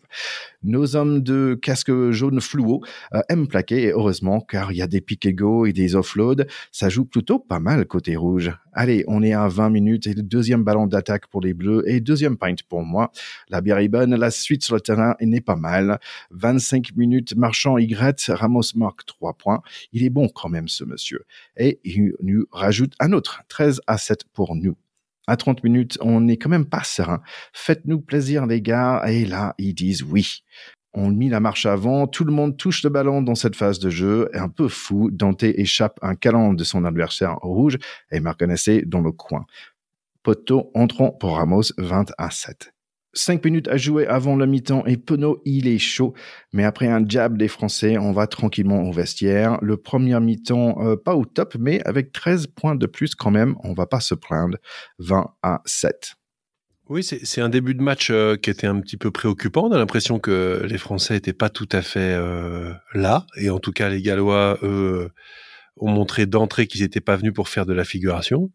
Nos hommes de casque jaune fluo euh, aiment plaquer, et heureusement, car il y a des pick go et des offloads. Ça joue plutôt pas mal côté rouge. Allez, on est à 20 minutes et le deuxième ballon d'attaque pour les Bleus et deuxième pint pour moi. La bière est bonne, la suite sur le terrain n'est pas mal. 25 minutes, Marchand y Ramos marque 3 points. Il est bon quand même ce monsieur. Et il nous rajoute un autre, 13 à 7 pour nous à 30 minutes, on n'est quand même pas serein. Faites-nous plaisir, les gars. Et là, ils disent oui. On mit la marche avant, tout le monde touche le ballon dans cette phase de jeu. Un peu fou, Dante échappe un calan de son adversaire rouge et essai dans le coin. Poto entrant pour Ramos 20 à 7. Cinq minutes à jouer avant le mi-temps et Penaud, il est chaud. Mais après un jab des Français, on va tranquillement au vestiaire. Le premier mi-temps, euh, pas au top, mais avec 13 points de plus quand même, on va pas se plaindre. 20 à 7. Oui, c'est un début de match euh, qui était un petit peu préoccupant. On a l'impression que les Français n'étaient pas tout à fait euh, là. Et en tout cas, les Gallois, eux, ont montré d'entrée qu'ils n'étaient pas venus pour faire de la figuration.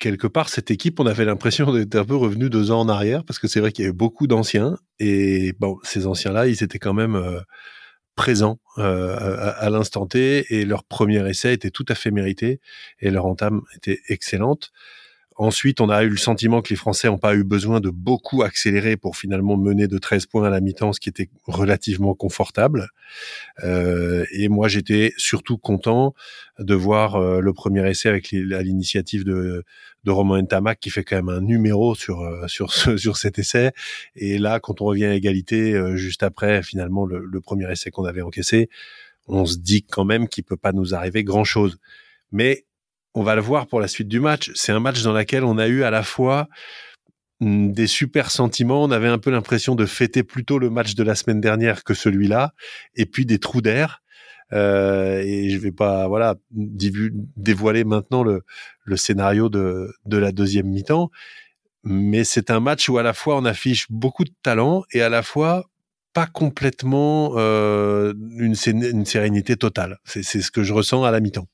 quelque part, cette équipe, on avait l'impression d'être un peu revenu deux ans en arrière, parce que c'est vrai qu'il y avait beaucoup d'anciens. Et bon, ces anciens-là, ils étaient quand même présents à l'instant T. Et leur premier essai était tout à fait mérité. Et leur entame était excellente. Ensuite, on a eu le sentiment que les Français n'ont pas eu besoin de beaucoup accélérer pour finalement mener de 13 points à la mi-temps, ce qui était relativement confortable. Euh, et moi, j'étais surtout content de voir euh, le premier essai avec l'initiative de, de Romain Ntamak qui fait quand même un numéro sur euh, sur sur cet essai. Et là, quand on revient à égalité juste après, finalement, le, le premier essai qu'on avait encaissé, on se dit quand même qu'il peut pas nous arriver grand chose. Mais on va le voir pour la suite du match. C'est un match dans lequel on a eu à la fois mm, des super sentiments. On avait un peu l'impression de fêter plutôt le match de la semaine dernière que celui-là, et puis des trous d'air. Euh, et je vais pas voilà dévoiler maintenant le, scénario de, la deuxième mi-temps, mais c'est un match où à la fois on affiche beaucoup de talent et à la fois pas complètement euh, une sérénité totale. C'est ce que je ressens à la mi-temps.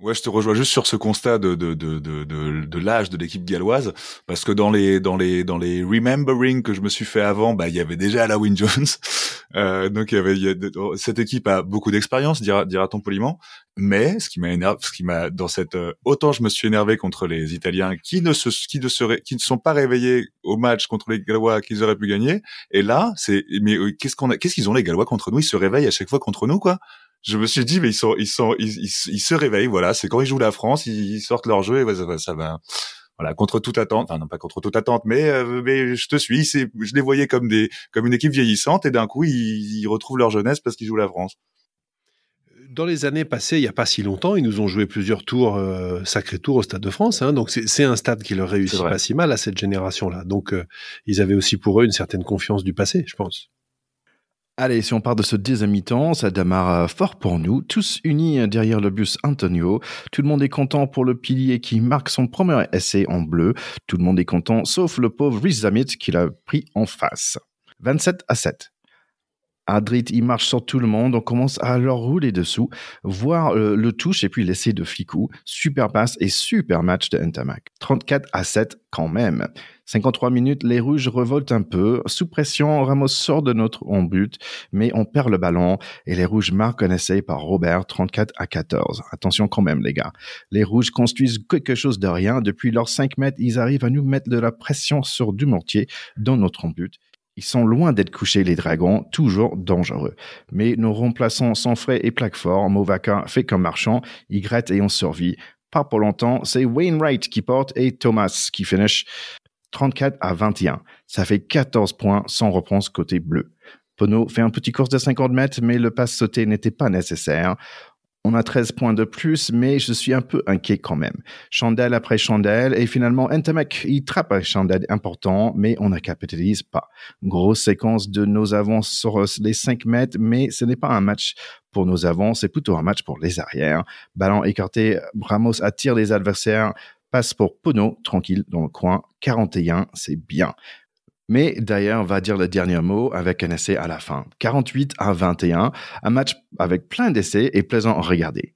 Ouais, je te rejoins juste sur ce constat de de de de, de, l'âge de l'équipe galloise, parce que dans les dans les dans les remembering que je me suis fait avant, bah il y avait déjà la Win Jones, euh, donc il y avait, cette équipe a beaucoup d'expérience, dira dira-t-on poliment, mais ce qui m'a énervé, ce qui m'a dans cette euh, autant je me suis énervé contre les Italiens qui ne se qui ne seraient qui ne sont pas réveillés au match contre les Gallois qu'ils auraient pu gagner, et là c'est mais euh, qu'est-ce qu'on a qu'est-ce qu'ils ont les Gallois contre nous, ils se réveillent à chaque fois contre nous quoi je me suis dit mais ils sont ils sont ils, ils, se réveillent voilà c'est quand ils jouent la France ils, sortent leur jeu et ça va ça va voilà contre toute attente enfin non pas contre toute attente mais euh, mais je te suis c'est je les voyais comme des comme une équipe vieillissante et d'un coup ils, ils retrouvent leur jeunesse parce qu'ils jouent la France dans les années passées, il n'y a pas si longtemps, ils nous ont joué plusieurs tours, euh, sacrés tours au Stade de France. Hein, donc c'est un stade qui leur réussit pas si mal à cette génération-là. Donc euh, ils avaient aussi pour eux une certaine confiance du passé, je pense. Allez, si on part de ce deuxième ça démarre fort pour nous, tous unis derrière le bus Antonio. Tout le monde est content pour le pilier qui marque son premier essai en bleu. Tout le monde est content, sauf le pauvre Rizamit qui l'a pris en face. 27 à 7. Adrit, il marche sur tout le monde, on commence à leur rouler dessous, voir euh, le touche et puis l'essai de Ficou. Super passe et super match de Ntamak. 34 à 7 quand même. 53 minutes, les Rouges revoltent un peu. Sous pression, Ramos sort de notre on but, mais on perd le ballon et les Rouges marquent un essai par Robert 34 à 14. Attention quand même les gars. Les Rouges construisent quelque chose de rien. Depuis leurs 5 mètres, ils arrivent à nous mettre de la pression sur du mortier dans notre but ils sont loin d'être couchés, les dragons, toujours dangereux. Mais nos remplaçants sont frais et plaquent fort. Movaka fait comme marchand, il gratte et on survit. Pas pour longtemps, c'est Wainwright qui porte et Thomas qui finish 34 à 21. Ça fait 14 points sans réponse côté bleu. Pono fait un petit course de 50 mètres, mais le passe sauté n'était pas nécessaire. On a 13 points de plus, mais je suis un peu inquiet quand même. Chandelle après chandelle, et finalement, Ntamek, il trappe un chandelle important, mais on ne capitalise pas. Grosse séquence de nos avances sur les 5 mètres, mais ce n'est pas un match pour nos avants, c'est plutôt un match pour les arrières. Ballon écarté, Ramos attire les adversaires, passe pour Pono, tranquille dans le coin. 41, c'est bien. Mais d'ailleurs va dire le dernier mot avec un essai à la fin. 48 à 21, un match avec plein d'essais et plaisant à regarder.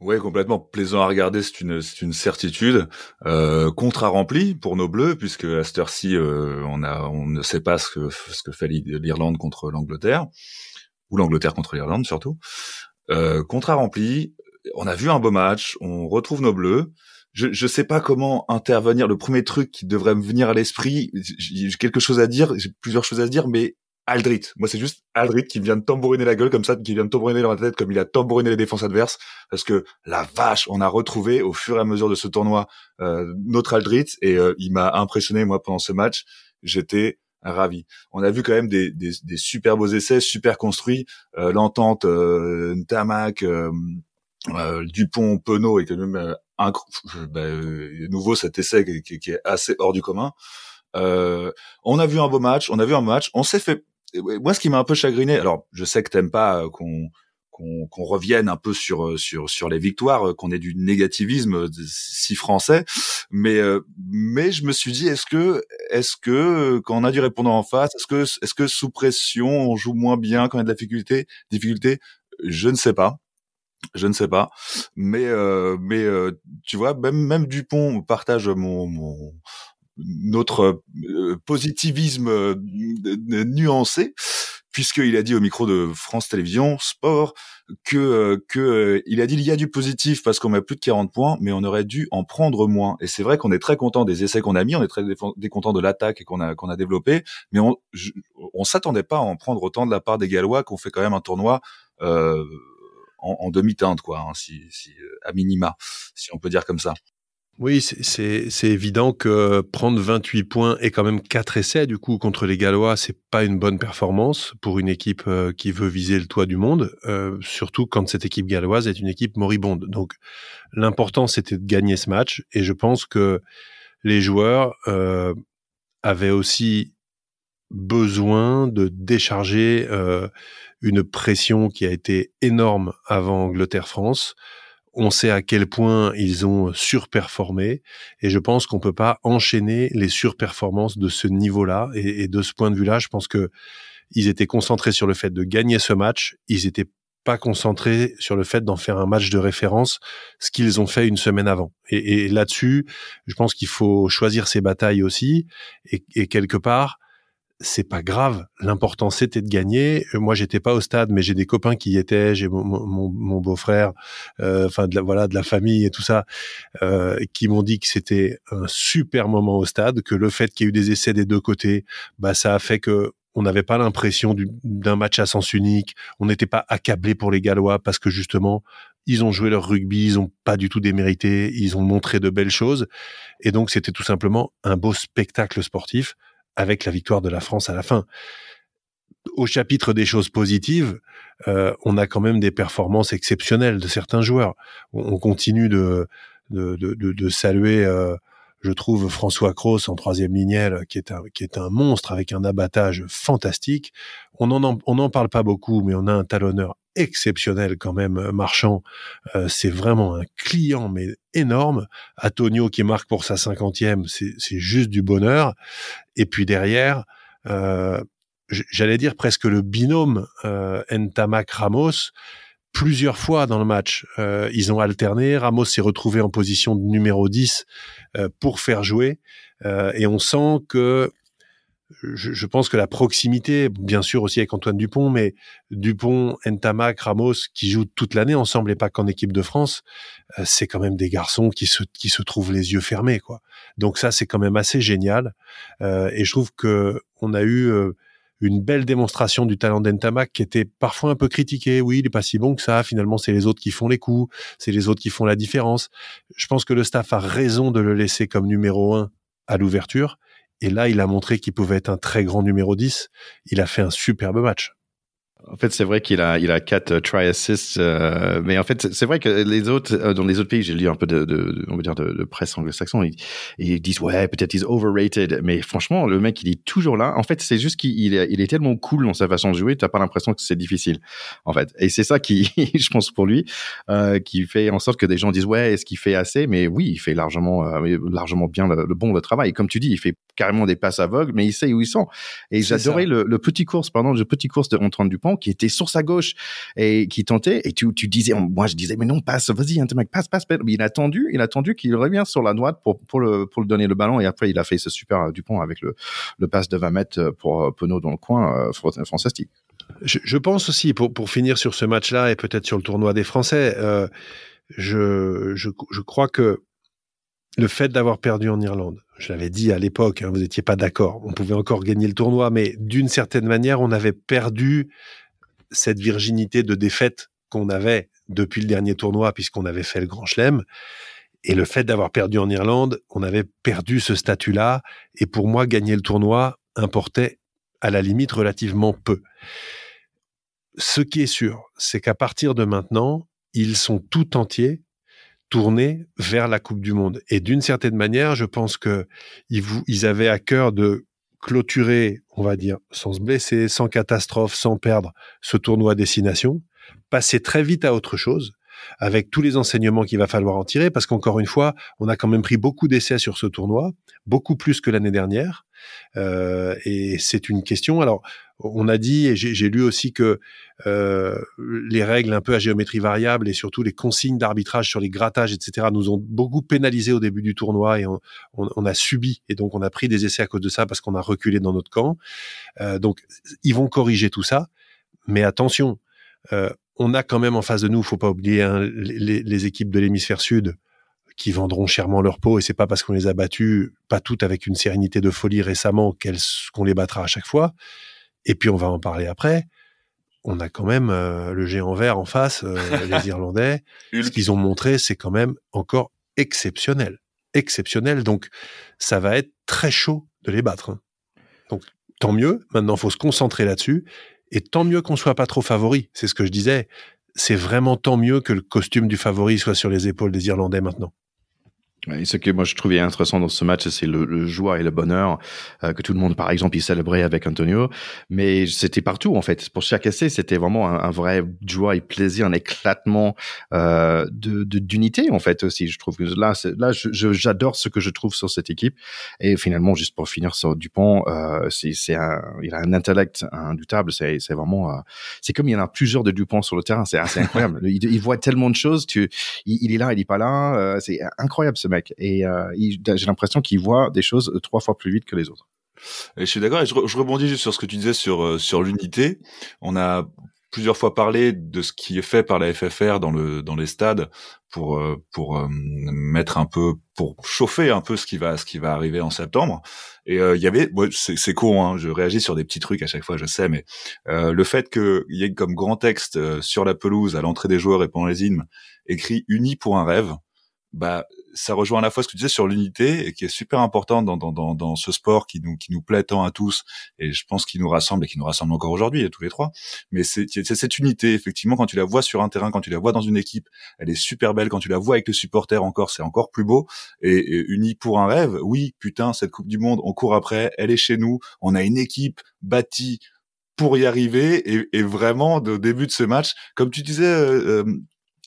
Ouais, complètement plaisant à regarder, c'est une c'est une certitude. Euh, contrat rempli pour nos Bleus, puisque à cette heure-ci, euh, on a on ne sait pas ce que ce que fait l'Irlande contre l'Angleterre ou l'Angleterre contre l'Irlande surtout. Euh, contrat rempli, on a vu un beau match, on retrouve nos Bleus. Je je sais pas comment intervenir. Le premier truc qui devrait me venir à l'esprit, j'ai quelque chose à dire, j'ai plusieurs choses à dire, mais Aldrit. Moi, c'est juste Aldrit qui vient de tambouriner la gueule comme ça, qui vient de tambouriner dans la tête comme il a tambouriné les défenses adverses. Parce que la vache, on a retrouvé au fur et à mesure de ce tournoi euh, notre Aldrit et euh, il m'a impressionné moi pendant ce match. J'étais ravi. On a vu quand même des, des, des super beaux essais, super construits. Euh, L'entente euh, Ntamak, euh, euh, Dupont, Penaud et quand même bah, nouveau cet essai qui, qui, est assez hors du commun. on a vu un beau match, on a vu un match, on s'est fait moi, ce qui m'a un peu chagriné, alors je sais que t'aimes pas euh, qu'on qu'on revienne un peu sur euh, sur sur les victoires, euh, qu'on ait du négativisme si français, mais mais je me suis dit est-ce que est-ce que quand on a du répondant en face, est-ce que est-ce que sous pression on joue moins bien quand il y a de la difficulté difficulté? Je ne sais pas. Je ne sais pas, mais mais tu vois même même Dupont partage mon, mon notre euh, positivisme euh, nuancé puisqu'il a dit au micro de France Télévisions Sport que euh, que il a dit il y a du positif parce qu'on met plus de 40 points, mais on aurait dû en prendre moins. Et c'est vrai qu'on est très content des essais qu'on a mis, on est très content de l'attaque qu'on a qu'on a développé, mais on on s'attendait pas à en prendre autant de la part des Gallois qu'on fait quand même un tournoi euh, en, demi-teinte quoi, hein, si, si à minima, si on peut dire comme ça. Oui, c'est évident que prendre 28 points et quand même 4 essais du coup contre les Gallois, c'est pas une bonne performance pour une équipe euh, qui veut viser le toit du monde, euh, surtout quand cette équipe galloise est une équipe moribonde. Donc l'important c'était de gagner ce match et je pense que les joueurs euh, avaient aussi besoin de décharger une pression qui a été énorme avant Angleterre-France. On sait à quel point ils ont surperformé et je pense qu'on peut pas enchaîner les surperformances de ce niveau-là. Et, de ce point de vue-là, je pense que ils étaient concentrés sur le fait de gagner ce match, ils étaient pas concentrés sur le fait d'en faire un match de référence, ce qu'ils ont fait une semaine avant. Et, là-dessus, je pense qu'il faut choisir ses batailles aussi. Et, et quelque part c'est pas grave. L'important c'était de gagner. Euh, moi j'étais pas au stade, mais j'ai des copains qui y étaient. J'ai mon, beau-frère, euh, enfin de la, voilà de la famille et tout ça, euh, qui m'ont dit que c'était un super moment au stade, que le fait qu'il y ait eu des essais des deux côtés, bah ça a fait que on n'avait pas l'impression d'un match à sens unique. On n'était pas accablé pour les Gallois parce que justement ils ont joué leur rugby, ils ont pas du tout démérité, ils ont montré de belles choses et donc c'était tout simplement un beau spectacle sportif avec la victoire de la France à la fin. Au chapitre des choses positives, euh, on a quand même des performances exceptionnelles de certains joueurs. On, continue de, de, de, de saluer, euh, je trouve, François Cross en troisième lignelle, qui est, un, qui est un monstre avec un abattage fantastique. On n'en on en parle pas beaucoup, mais on a un talonneur exceptionnel quand même, euh, Marchand. Euh, c'est vraiment un client, mais énorme. Antonio qui marque pour sa cinquantième, c'est juste du bonheur. Et puis derrière, euh, j'allais dire presque le binôme euh, Ntamak-Ramos. Plusieurs fois dans le match, ils ont alterné. Ramos s'est retrouvé en position de numéro 10 pour faire jouer. et on sent que je, pense que la proximité, bien sûr aussi avec Antoine Dupont, mais Dupont, Ntamak, Ramos, qui jouent toute l'année ensemble et pas qu'en équipe de France, euh, c'est quand même des garçons qui se, qui se trouvent les yeux fermés, quoi. Donc ça, c'est quand même assez génial. Euh, et je trouve que on a eu euh, une belle démonstration du talent d'Ntamak qui était parfois un peu critiqué. Oui, il est pas si bon que ça. Finalement, c'est les autres qui font les coups, c'est les autres qui font la différence. Je pense que le staff a raison de le laisser comme numéro un à l'ouverture et là, il a montré qu'il pouvait être un très grand numéro 10. Il a fait un superbe match. En fait, c'est vrai qu'il a, il a quatre uh, try assists, euh, mais en fait, c'est vrai que les autres, euh, dans les autres pays, j'ai lu un peu de, de, on va dire, de, de presse anglo-saxon, ils, ils, disent ouais, peut-être he's overrated, mais franchement, le mec, il est toujours là. En fait, c'est juste qu'il est, il est tellement cool dans sa façon de jouer, t'as pas l'impression que c'est difficile, en fait. Et c'est ça qui, je pense pour lui, euh, qui fait en sorte que des gens disent ouais, est-ce qu'il fait assez? Mais oui, il fait largement, euh, largement bien le, le, bon le travail. Et comme tu dis, il fait carrément des passes aveugles, mais il sait où il sent. Et j'adorais le, le, petit course, pardon, le petit course de Antoine Dupont qui était sur sa gauche et qui tentait. Et tu, tu disais, moi je disais, mais non, passe, vas-y, mec, passe, passe, passe. Mais il a attendu, il a attendu qu'il revienne sur la droite pour, pour, le, pour le donner le ballon. Et après, il a fait ce super euh, Dupont avec le, le passe de 20 mètres euh, pour euh, Penaud dans le coin, euh, fantastique. Je, pense aussi, pour, pour finir sur ce match-là et peut-être sur le tournoi des Français, je, je, je crois que le fait d'avoir perdu en Irlande, je l'avais dit à l'époque, hein, vous n'étiez pas d'accord, on pouvait encore gagner le tournoi, mais d'une certaine manière, on avait perdu cette virginité de défaite qu'on avait depuis le dernier tournoi, puisqu'on avait fait le Grand Chelem. Et le fait d'avoir perdu en Irlande, on avait perdu ce statut-là. Et pour moi, gagner le tournoi importait à la limite relativement peu. Ce qui est sûr, c'est qu'à partir de maintenant, ils sont tout entiers tournés vers la Coupe du Monde. Et d'une certaine manière, je pense que ils, ils avaient à cœur de clôturer, on va dire, sans se blesser, sans catastrophe, sans perdre ce tournoi destination, passer très vite à autre chose, avec tous les enseignements qu'il va falloir en tirer, parce qu'encore une fois, on a quand même pris beaucoup d'essais sur ce tournoi, beaucoup plus que l'année dernière, euh, et c'est une question. Alors, on a dit, et j'ai lu aussi que euh, les règles un peu à géométrie variable et surtout les consignes d'arbitrage sur les grattages, etc., nous ont beaucoup pénalisé au début du tournoi et on, on, on, a subi et donc on a pris des essais à cause de ça parce qu'on a reculé dans notre camp. Euh, donc, ils vont corriger tout ça, mais attention. Euh, on a quand même en face de nous, faut pas oublier hein, les, les, équipes de l'hémisphère sud qui vendront chèrement leur peau et c'est pas parce qu'on les a battues, pas toutes avec une sérénité de folie récemment qu'on les battra à chaque fois. Et puis on va en parler après. On a quand même euh, le géant vert en face, euh, les Irlandais. Ce qu'ils ont montré, c'est quand même encore exceptionnel, exceptionnel. Donc ça va être très chaud de les battre. Hein. Donc tant mieux. Maintenant, faut se concentrer là-dessus et tant mieux qu'on soit pas trop favori. C'est ce que je disais. C'est vraiment tant mieux que le costume du favori soit sur les épaules des Irlandais maintenant. Et ce que moi je trouvais intéressant dans ce match, c'est le, le, joie et le bonheur euh, que tout le monde, par exemple, il célébrait avec Antonio. Mais c'était partout en fait. Pour chaque essai, c'était vraiment un, un, vrai joie et plaisir, un éclatement euh, de d'unité en fait aussi. Je trouve que là, là, j'adore ce que je trouve sur cette équipe. Et finalement, juste pour finir sur Dupont, euh, c'est un, il a un intellect indubitable. C'est vraiment, euh, c'est comme il y en a plusieurs de Dupont sur le terrain. C'est assez incroyable. il, il, voit tellement de choses. Tu, il, il est là, il est pas là. Euh, c'est incroyable ce mec. Et euh, j'ai l'impression qu'il voit des choses trois fois plus vite que les autres. Je suis d'accord. Et je, rebondis juste sur ce que tu disais sur euh, sur l'unité. On a plusieurs fois parlé de ce qui est fait par la FFR dans le dans les stades pour euh, pour mettre un peu pour chauffer un peu ce qui va ce qui va arriver en septembre et il y avait c'est con hein, je réagis sur des petits trucs à chaque fois je sais mais le fait qu'il y ait comme grand texte sur la pelouse à l'entrée des joueurs et pendant les hymnes écrit unis pour un rêve bah ça rejoint à la fois ce que tu disais sur l'unité qui est super important dans, dans, dans, dans, ce sport qui nous qui nous plaît tant à tous et je pense qu'il nous rassemble et qui nous rassemble encore aujourd'hui tous les trois. Mais c'est cette unité effectivement quand tu la vois sur un terrain quand tu la vois dans une équipe elle est super belle. Quand tu la vois avec les supporters encore c'est encore plus beau et, et pour un rêve. Oui putain cette coupe du monde on court après elle est chez nous on a une équipe bâtie pour y arriver et, et vraiment au début de ce match comme tu disais euh, euh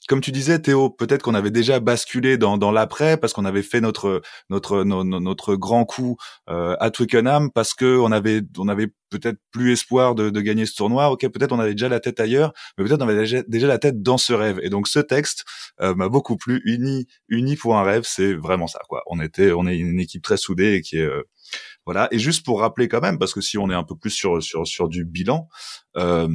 comme tu disais, Théo, peut-être qu'on avait déjà basculé dans, dans l'après parce qu'on avait fait notre notre notre, grand coup euh, à Twickenham parce que on avait on avait peut-être plus espoir de, de, gagner ce tournoi. Ok, peut-être on avait déjà la tête ailleurs, mais peut-être on avait déjà, déjà, la tête dans ce rêve. Et donc ce texte euh, m'a beaucoup plu. Uni uni pour un rêve, c'est vraiment ça. Quoi. On était on est une équipe très soudée et qui est euh, voilà. Et juste pour rappeler quand même, parce que si on est un peu plus sur sur sur du bilan. Euh,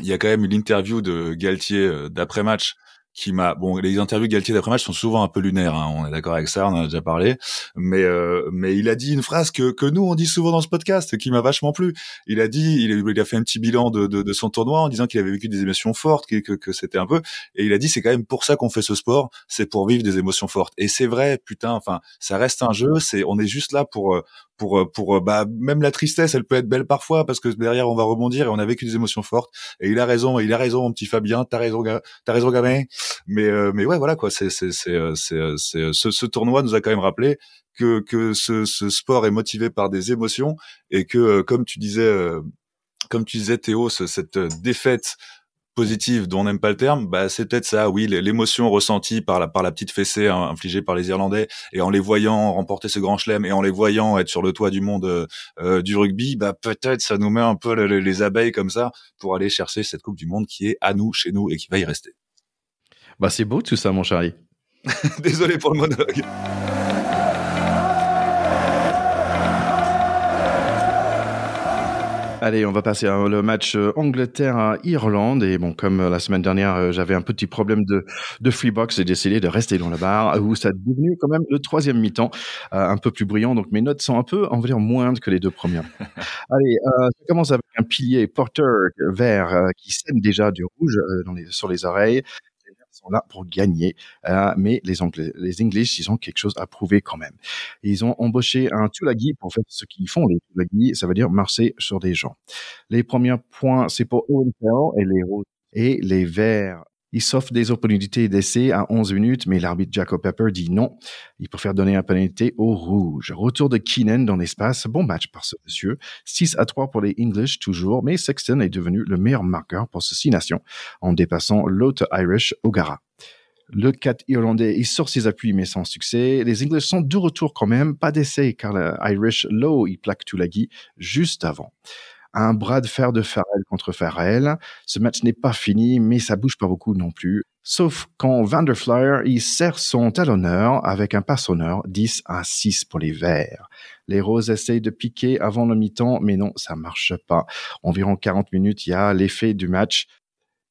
il y a quand même une interview de Galtier euh, d'après match qui m'a bon les interviews de Galtier d'après match sont souvent un peu lunaires hein, on est d'accord avec ça on en a déjà parlé. Mais euh, mais il a dit une phrase que que nous on dit souvent dans ce podcast qui m'a vachement plu. Il a dit il a, il a fait un petit bilan de, de, de son tournoi en disant qu'il avait vécu des émotions fortes que que, que c'était un peu. Et il a dit c'est quand même pour ça qu'on fait ce sport c'est pour vivre des émotions fortes. Et c'est vrai putain enfin ça reste un jeu c'est on est juste là pour pour pour bah même la tristesse, elle peut être belle parfois parce que derrière on va rebondir et on a vécu des émotions fortes. Et il a raison, il a raison, mon petit Fabien, t'as raison, t'as raison, gamin. Mais mais ouais, voilà quoi, c'est c'est c'est c'est ce, ce tournoi nous a quand même rappelé que que ce, ce sport est motivé par des émotions et que comme tu disais comme tu disais Théo, cette défaite positive dont on n'aime pas le terme, bah c'est peut-être ça, oui, l'émotion ressentie par la par la petite fessée hein, infligée par les Irlandais et en les voyant remporter ce grand chelem et en les voyant être sur le toit du monde euh, euh, du rugby, bah peut-être ça nous met un peu les, abeilles comme ça pour aller chercher cette Coupe du Monde qui est à nous, chez nous et qui va y rester. Bah c'est beau tout ça, mon chéri. Désolé pour le monologue. Allez, on va passer à le match euh, Angleterre-Irlande. Et bon, comme euh, la semaine dernière, euh, j'avais un petit problème de, de freebox, j'ai décidé de rester dans la barre, où ça a devenu quand même le troisième mi-temps, un peu plus brillant. Donc mes notes sont un peu, on va dire, moindres que les deux premières. Allez, ça commence avec un pilier porter vert qui sème déjà du rouge dans les, sur les oreilles sont là pour gagner. Euh, mais les Anglais, les English, ils ont quelque chose à prouver quand même. Ils ont embauché un Tulagi pour faire ce qu'ils font, les Tulagi, ça veut dire marcher sur des gens. Les premiers points, c'est pour Owen et les et les Verts il s'offre des opportunités d'essai à 11 minutes, mais l'arbitre Jacob Pepper dit non. Il préfère donner un pénalité au rouge. Retour de Keenan dans l'espace. Bon match par ce monsieur. 6 à 3 pour les English toujours, mais Sexton est devenu le meilleur marqueur pour ce six nations en dépassant l'autre Irish O'Gara. Le 4 irlandais, il sort ses appuis mais sans succès. Les English sont de retour quand même, pas d'essai car l'Irish Low, il plaque Tulagi juste avant un bras de fer de Farrell contre Farrell. Ce match n'est pas fini, mais ça bouge pas beaucoup non plus. Sauf quand Vanderflyer, il sert son talonneur avec un passonneur 10 à 6 pour les Verts. Les Roses essayent de piquer avant le mi-temps, mais non, ça marche pas. Environ 40 minutes, il y a l'effet du match.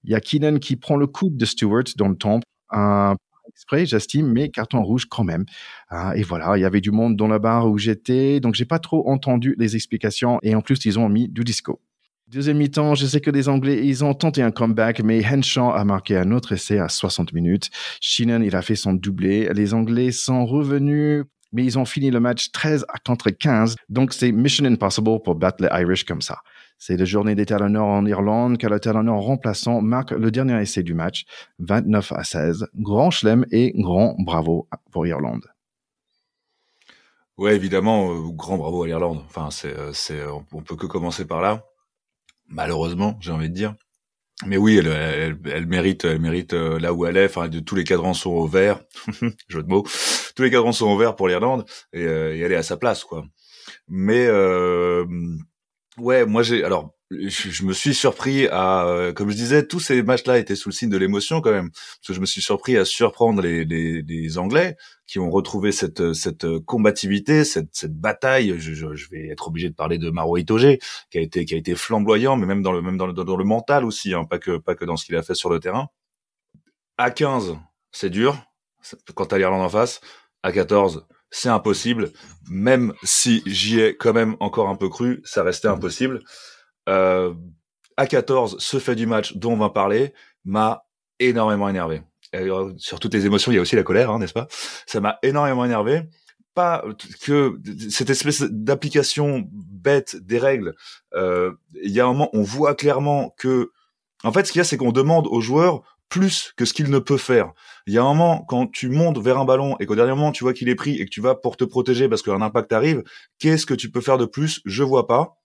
Il y a Keenan qui prend le coup de Stewart dans le temple. Exprès, j'estime, mais carton rouge quand même. Ah, et voilà, il y avait du monde dans la barre où j'étais, donc j'ai pas trop entendu les explications. Et en plus, ils ont mis du disco. Deuxième mi-temps, je sais que les Anglais, ils ont tenté un comeback, mais Henshaw a marqué un autre essai à 60 minutes. Sheenan, il a fait son doublé. Les Anglais sont revenus, mais ils ont fini le match 13 à contre 15. Donc c'est mission impossible pour battre les Irish comme ça. C'est la journée des talonneurs en Irlande car le talonneur remplaçant marque le dernier essai du match, 29 à 16. Grand chelem et grand bravo pour Irlande. Ouais, évidemment, euh, grand bravo à l'Irlande. Enfin, c'est, euh, c'est, on peut que commencer par là. Malheureusement, j'ai envie de dire. Mais oui, elle, elle, mérite, elle mérite euh, là où elle est. Enfin, de, tous les cadrans sont au vert. Jeu de mots. Tous les cadrans sont au vert pour l'Irlande et, et, elle est à sa place, quoi. Mais euh, Ouais, moi j'ai alors je, me suis surpris à euh, comme je disais tous ces matchs-là étaient sous le signe de l'émotion quand même parce que je me suis surpris à surprendre les, les, les Anglais qui ont retrouvé cette cette combativité, cette cette bataille. Je, je, vais être obligé de parler de Maro Itoge qui a été qui a été flamboyant, mais même dans le même dans le, dans le mental aussi, hein, pas que pas que dans ce qu'il a fait sur le terrain. À 15, c'est dur quand t'as l'Irlande en face. À 14, c'est impossible. Même si j'y ai quand même encore un peu cru, ça restait mmh. impossible. Euh, à 14, ce fait du match dont on va parler m'a énormément énervé. Euh, sur toutes les émotions, il y a aussi la colère, hein, n'est-ce pas? Ça m'a énormément énervé. Pas que cette espèce d'application bête des règles. Euh, il y a un moment, on voit clairement que, en fait, ce qu'il y a, c'est qu'on demande aux joueurs plus que ce qu'il ne peut faire. Il y a un moment, quand tu montes vers un ballon et qu'au dernier moment, tu vois qu'il est pris et que tu vas pour te protéger parce qu'un impact arrive, qu'est-ce que tu peux faire de plus? Je vois pas.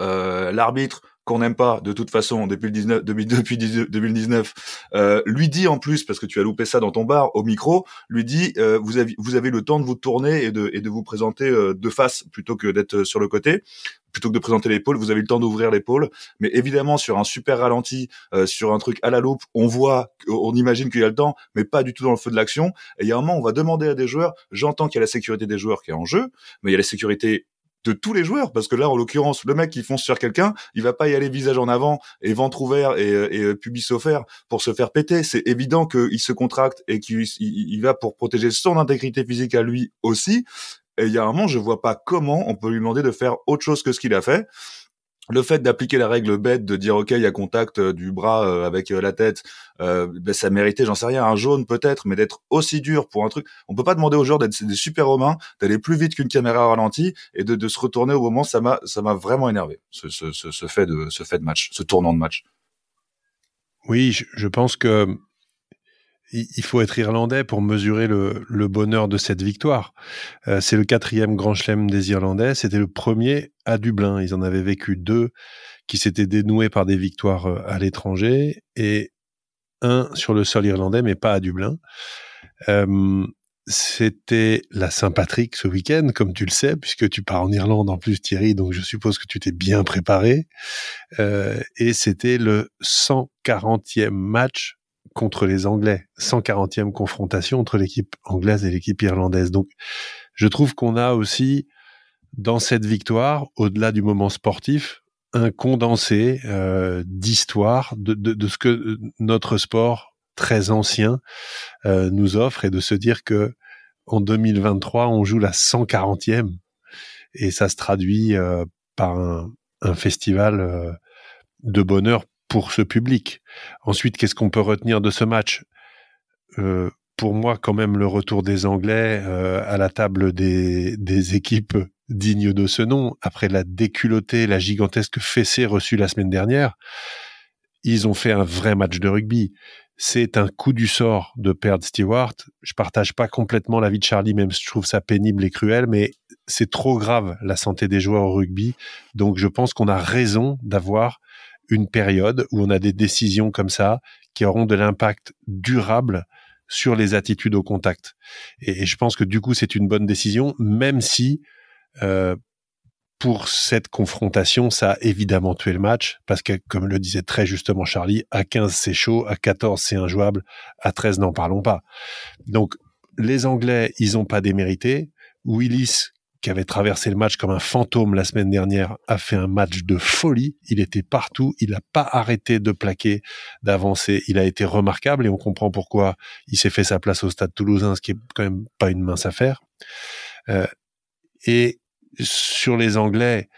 Euh, L'arbitre qu'on n'aime pas de toute façon depuis le 19, depuis, depuis 2019, euh, lui dit en plus parce que tu as loupé ça dans ton bar au micro, lui dit euh, vous avez vous avez le temps de vous tourner et de et de vous présenter euh, de face plutôt que d'être sur le côté plutôt que de présenter l'épaule, vous avez le temps d'ouvrir l'épaule. Mais évidemment, sur un super ralenti, euh, sur un truc à la loupe, on voit, on imagine qu'il y a le temps, mais pas du tout dans le feu de l'action. Et il y a un moment, on va demander à des joueurs, j'entends qu'il y a la sécurité des joueurs qui est en jeu, mais il y a la sécurité de tous les joueurs parce que là en l'occurrence le mec qui fonce sur quelqu'un il va pas y aller visage en avant et ventre ouvert et, et euh, pubis offert pour se faire péter. C'est évident qu'il se contracte et qu'il il va pour protéger son intégrité physique à lui aussi. Et il y a un moment je vois pas comment on peut lui demander de faire autre chose que ce qu'il a fait le fait d'appliquer la règle bête de dire ok il y a contact euh, du bras euh, avec euh, la tête ben, ça méritait j'en sais rien un jaune peut-être mais d'être aussi dur pour un truc. On peut pas demander aux joueurs d'être des super romains d'aller plus vite qu'une caméra ralentie et de, de se retourner au moment ça m'a ça m'a vraiment énervé ce, ce, ce, ce, fait de ce fait de match ce tournant de match. Oui je, je pense que il faut être irlandais pour mesurer le, bonheur de cette victoire. Euh, c'est le quatrième Grand Chelem des Irlandais. C'était le premier à Dublin. Ils en avaient vécu deux qui s'étaient dénoués par des victoires euh, à l'étranger et un sur le sol irlandais, mais pas à Dublin. Euh, c'était la Saint-Patrick ce week-end, comme tu le sais, puisque tu pars en Irlande en plus, Thierry, donc je suppose que tu t'es bien préparé. Euh, et c'était le 140e match contre les Anglais. 140e confrontation entre l'équipe anglaise et l'équipe irlandaise. Donc, je trouve qu'on a aussi, dans cette victoire, au-delà du moment sportif, un condensé euh, d'histoire de, de, ce que notre sport très ancien euh, nous offre et de se dire que en 2023 on joue la 140e et ça se traduit euh, par un, festival euh, de bonheur pour ce public. Ensuite, qu'est-ce qu'on peut retenir de ce match? Euh, Pour moi, quand même, le retour des Anglais euh, à la table des, équipes dignes de ce nom, après la déculottée, la gigantesque fessée reçue la semaine dernière, ils ont fait un vrai match de rugby. C'est un coup du sort de perdre Stewart. Je partage pas complètement l'avis de Charlie, même si je trouve ça pénible et cruel, mais c'est trop grave la santé des joueurs au rugby. Donc je pense qu'on a raison d'avoir une période où on a des décisions comme ça qui auront de l'impact durable sur les attitudes au contact. Et, je pense que du coup, c'est une bonne décision, même si euh, pour cette confrontation, ça a évidemment tué le match, parce que, comme le disait très justement Charlie, à 15 c'est chaud, à 14 c'est injouable, à 13 n'en parlons pas. Donc, les Anglais, ils n'ont pas démérité. Willis, qui avait traversé le match comme un fantôme la semaine dernière, a fait un match de folie. Il était partout. Il n'a pas arrêté de plaquer, d'avancer. Il a été remarquable et on comprend pourquoi il s'est fait sa place au stade toulousain, ce qui est quand même pas une mince affaire. Euh, et sur les Anglais,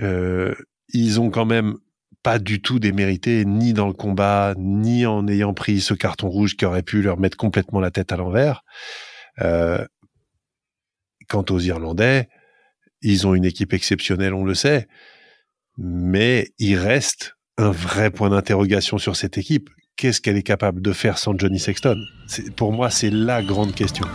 euh, ils ont quand même pas du tout démérité, ni dans le combat, ni en ayant pris ce carton rouge qui aurait pu leur mettre complètement la tête à l'envers. Euh, Quant aux Irlandais, ils ont une équipe exceptionnelle, on le sait, mais il reste un vrai point d'interrogation sur cette équipe. Qu'est-ce qu'elle est capable de faire sans Johnny Sexton? Pour moi, c'est la grande question.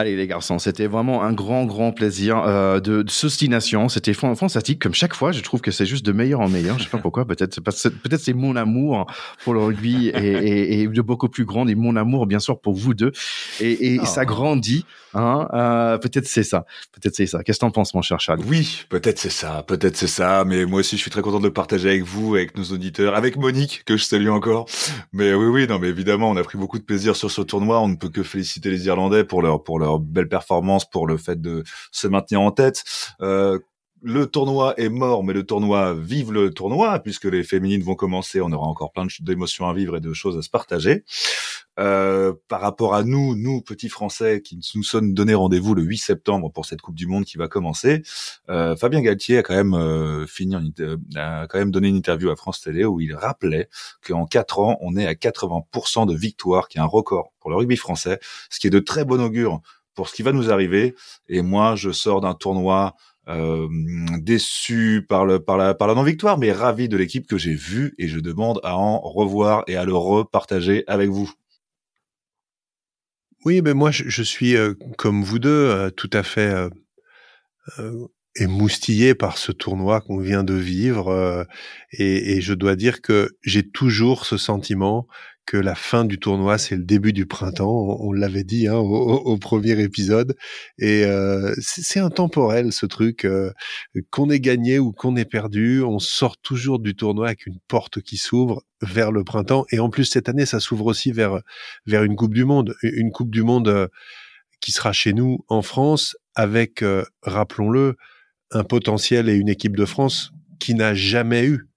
Allez les garçons, c'était vraiment un grand grand plaisir euh, de, de sostination. C'était fantastique comme chaque fois. Je trouve que c'est juste de meilleur en meilleur. Je sais pas pourquoi. Peut-être peut-être c'est mon amour pour le rugby et, et, et, de beaucoup plus grand et mon amour bien sûr pour vous deux. Et, et oh. ça grandit. Hein euh, peut-être c'est ça. Peut-être c'est ça. Qu'est-ce que t'en penses mon cher Charles Oui, peut-être c'est ça. Peut-être c'est ça. Mais moi aussi je suis très content de partager avec vous, avec nos auditeurs, avec Monique que je salue encore. Mais oui oui non mais évidemment on a pris beaucoup de plaisir sur ce tournoi. On ne peut que féliciter les Irlandais pour leur pour leur belle performance pour le fait de se maintenir en tête. Euh, le tournoi est mort, mais le tournoi vive le tournoi, puisque les féminines vont commencer. On aura encore plein d'émotions à vivre et de choses à se partager. Euh, par rapport à nous, nous petits Français qui nous sommes donné rendez-vous le 8 septembre pour cette Coupe du Monde qui va commencer, euh, Fabien Galtier a quand même euh, fini, a quand même donné une interview à France Télé où il rappelait qu'en quatre ans, on est à 80% de victoire, qui est un record pour le rugby français, ce qui est de très bon augure pour ce qui va nous arriver. Et moi, je sors d'un tournoi euh, déçu par le par la par la non victoire, mais ravi de l'équipe que j'ai vue et je demande à en revoir et à le repartager avec vous. Oui, mais moi je, suis euh, comme vous deux euh, tout à fait euh, euh, émoustillé par ce tournoi qu'on vient de vivre et, et, je dois dire que j'ai toujours ce sentiment que la fin du tournoi, c'est le début du printemps. On, on l'avait dit hein, au, au, premier épisode. Et euh, c'est intemporel ce truc. Euh, qu'on ait gagné ou qu'on ait perdu, on sort toujours du tournoi avec une porte qui s'ouvre vers le printemps. Et en plus, cette année, ça s'ouvre aussi vers, vers une Coupe du Monde. Une Coupe du Monde euh, qui sera chez nous en France avec, euh, rappelons-le, un potentiel et une équipe de France qui n'a jamais eu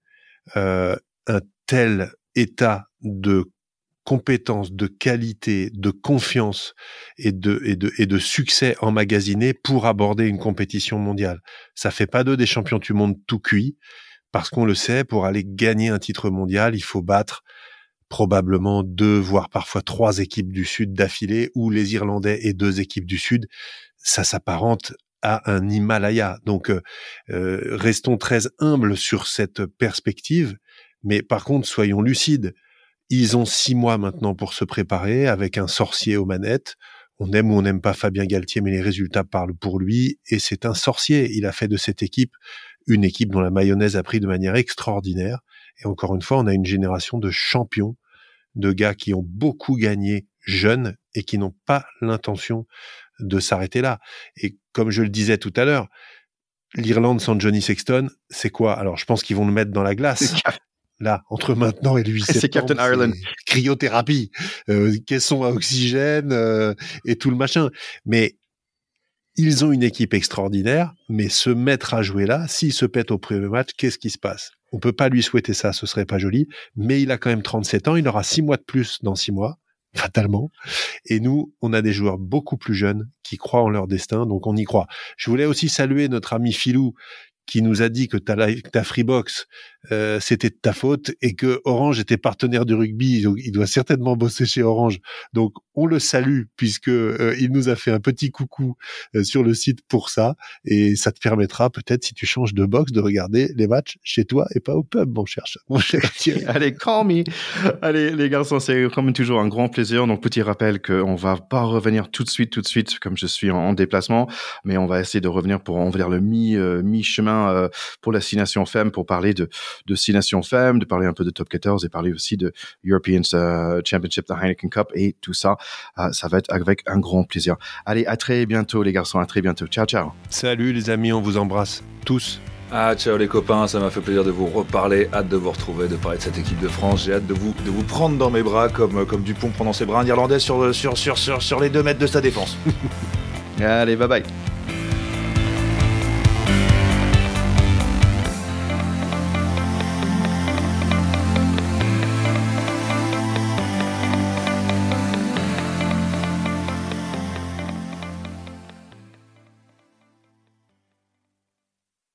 euh, un tel état de compétences, de qualité, de confiance et de, et de, et de succès emmagasinés pour aborder une compétition mondiale. Ça fait pas d'eux des champions du monde tout cuit, parce qu'on le sait, pour aller gagner un titre mondial, il faut battre probablement deux, voire parfois trois équipes du Sud d'affilée, ou les Irlandais et deux équipes du Sud. Ça s'apparente à un Himalaya. Donc, euh, euh, restons très humbles sur cette perspective. Mais par contre, soyons lucides. Ils ont six mois maintenant pour se préparer avec un sorcier aux manettes. On aime ou on n'aime pas Fabien Galtier, mais les résultats parlent pour lui. Et c'est un sorcier. Il a fait de cette équipe une équipe dont la mayonnaise a pris de manière extraordinaire. Et encore une fois, on a une génération de champions, de gars qui ont beaucoup gagné jeunes et qui n'ont pas l'intention de s'arrêter là. Et comme je le disais tout à l'heure, l'Irlande sans Johnny Sexton, c'est quoi? Alors, je pense qu'ils vont le mettre dans la glace là, entre maintenant et le 8 septembre. C'est Captain Ireland. Cryothérapie, euh, caisson à oxygène euh, et tout le machin. Mais ils ont une équipe extraordinaire, mais se mettre à jouer là, s'il se pète au premier match, qu'est-ce qui se passe? On peut pas lui souhaiter ça, ce serait pas joli, mais il a quand même 37 ans, il aura 6 mois de plus dans 6 mois, fatalement. Et nous, on a des joueurs beaucoup plus jeunes qui croient en leur destin, donc on y croit. Je voulais aussi saluer notre ami Philou, qui nous a dit que ta, ta Freebox, euh, c'était de ta faute et que Orange était partenaire du rugby. Donc, il doit certainement bosser chez Orange. Donc, on le salue puisque euh, il nous a fait un petit coucou euh, sur le site pour ça. Et ça te permettra peut-être, si tu changes de box, de regarder les matchs chez toi et pas au pub, mon cher, mon cher Allez, call me. Allez, les garçons, c'est comme toujours un grand plaisir. Donc, petit rappel qu'on va pas revenir tout de suite, tout de suite, comme je suis en, déplacement, mais on va essayer de revenir pour, on va dire, le mi, mi-chemin pour la Nation Femme pour parler de de Six Nations Femmes, de parler un peu de Top 14 et parler aussi de European euh, Championship, de Heineken Cup et tout ça. Euh, ça va être avec un grand plaisir. Allez, à très bientôt les garçons, à très bientôt. Ciao, ciao. Salut les amis, on vous embrasse tous. Ah ciao les copains, ça m'a fait plaisir de vous reparler, hâte de vous retrouver, de parler de cette équipe de France, j'ai hâte de vous, de vous prendre dans mes bras comme, comme Dupont pendant ses bras un Irlandais sur, sur, sur, sur, sur les deux mètres de sa défense. Allez, bye bye.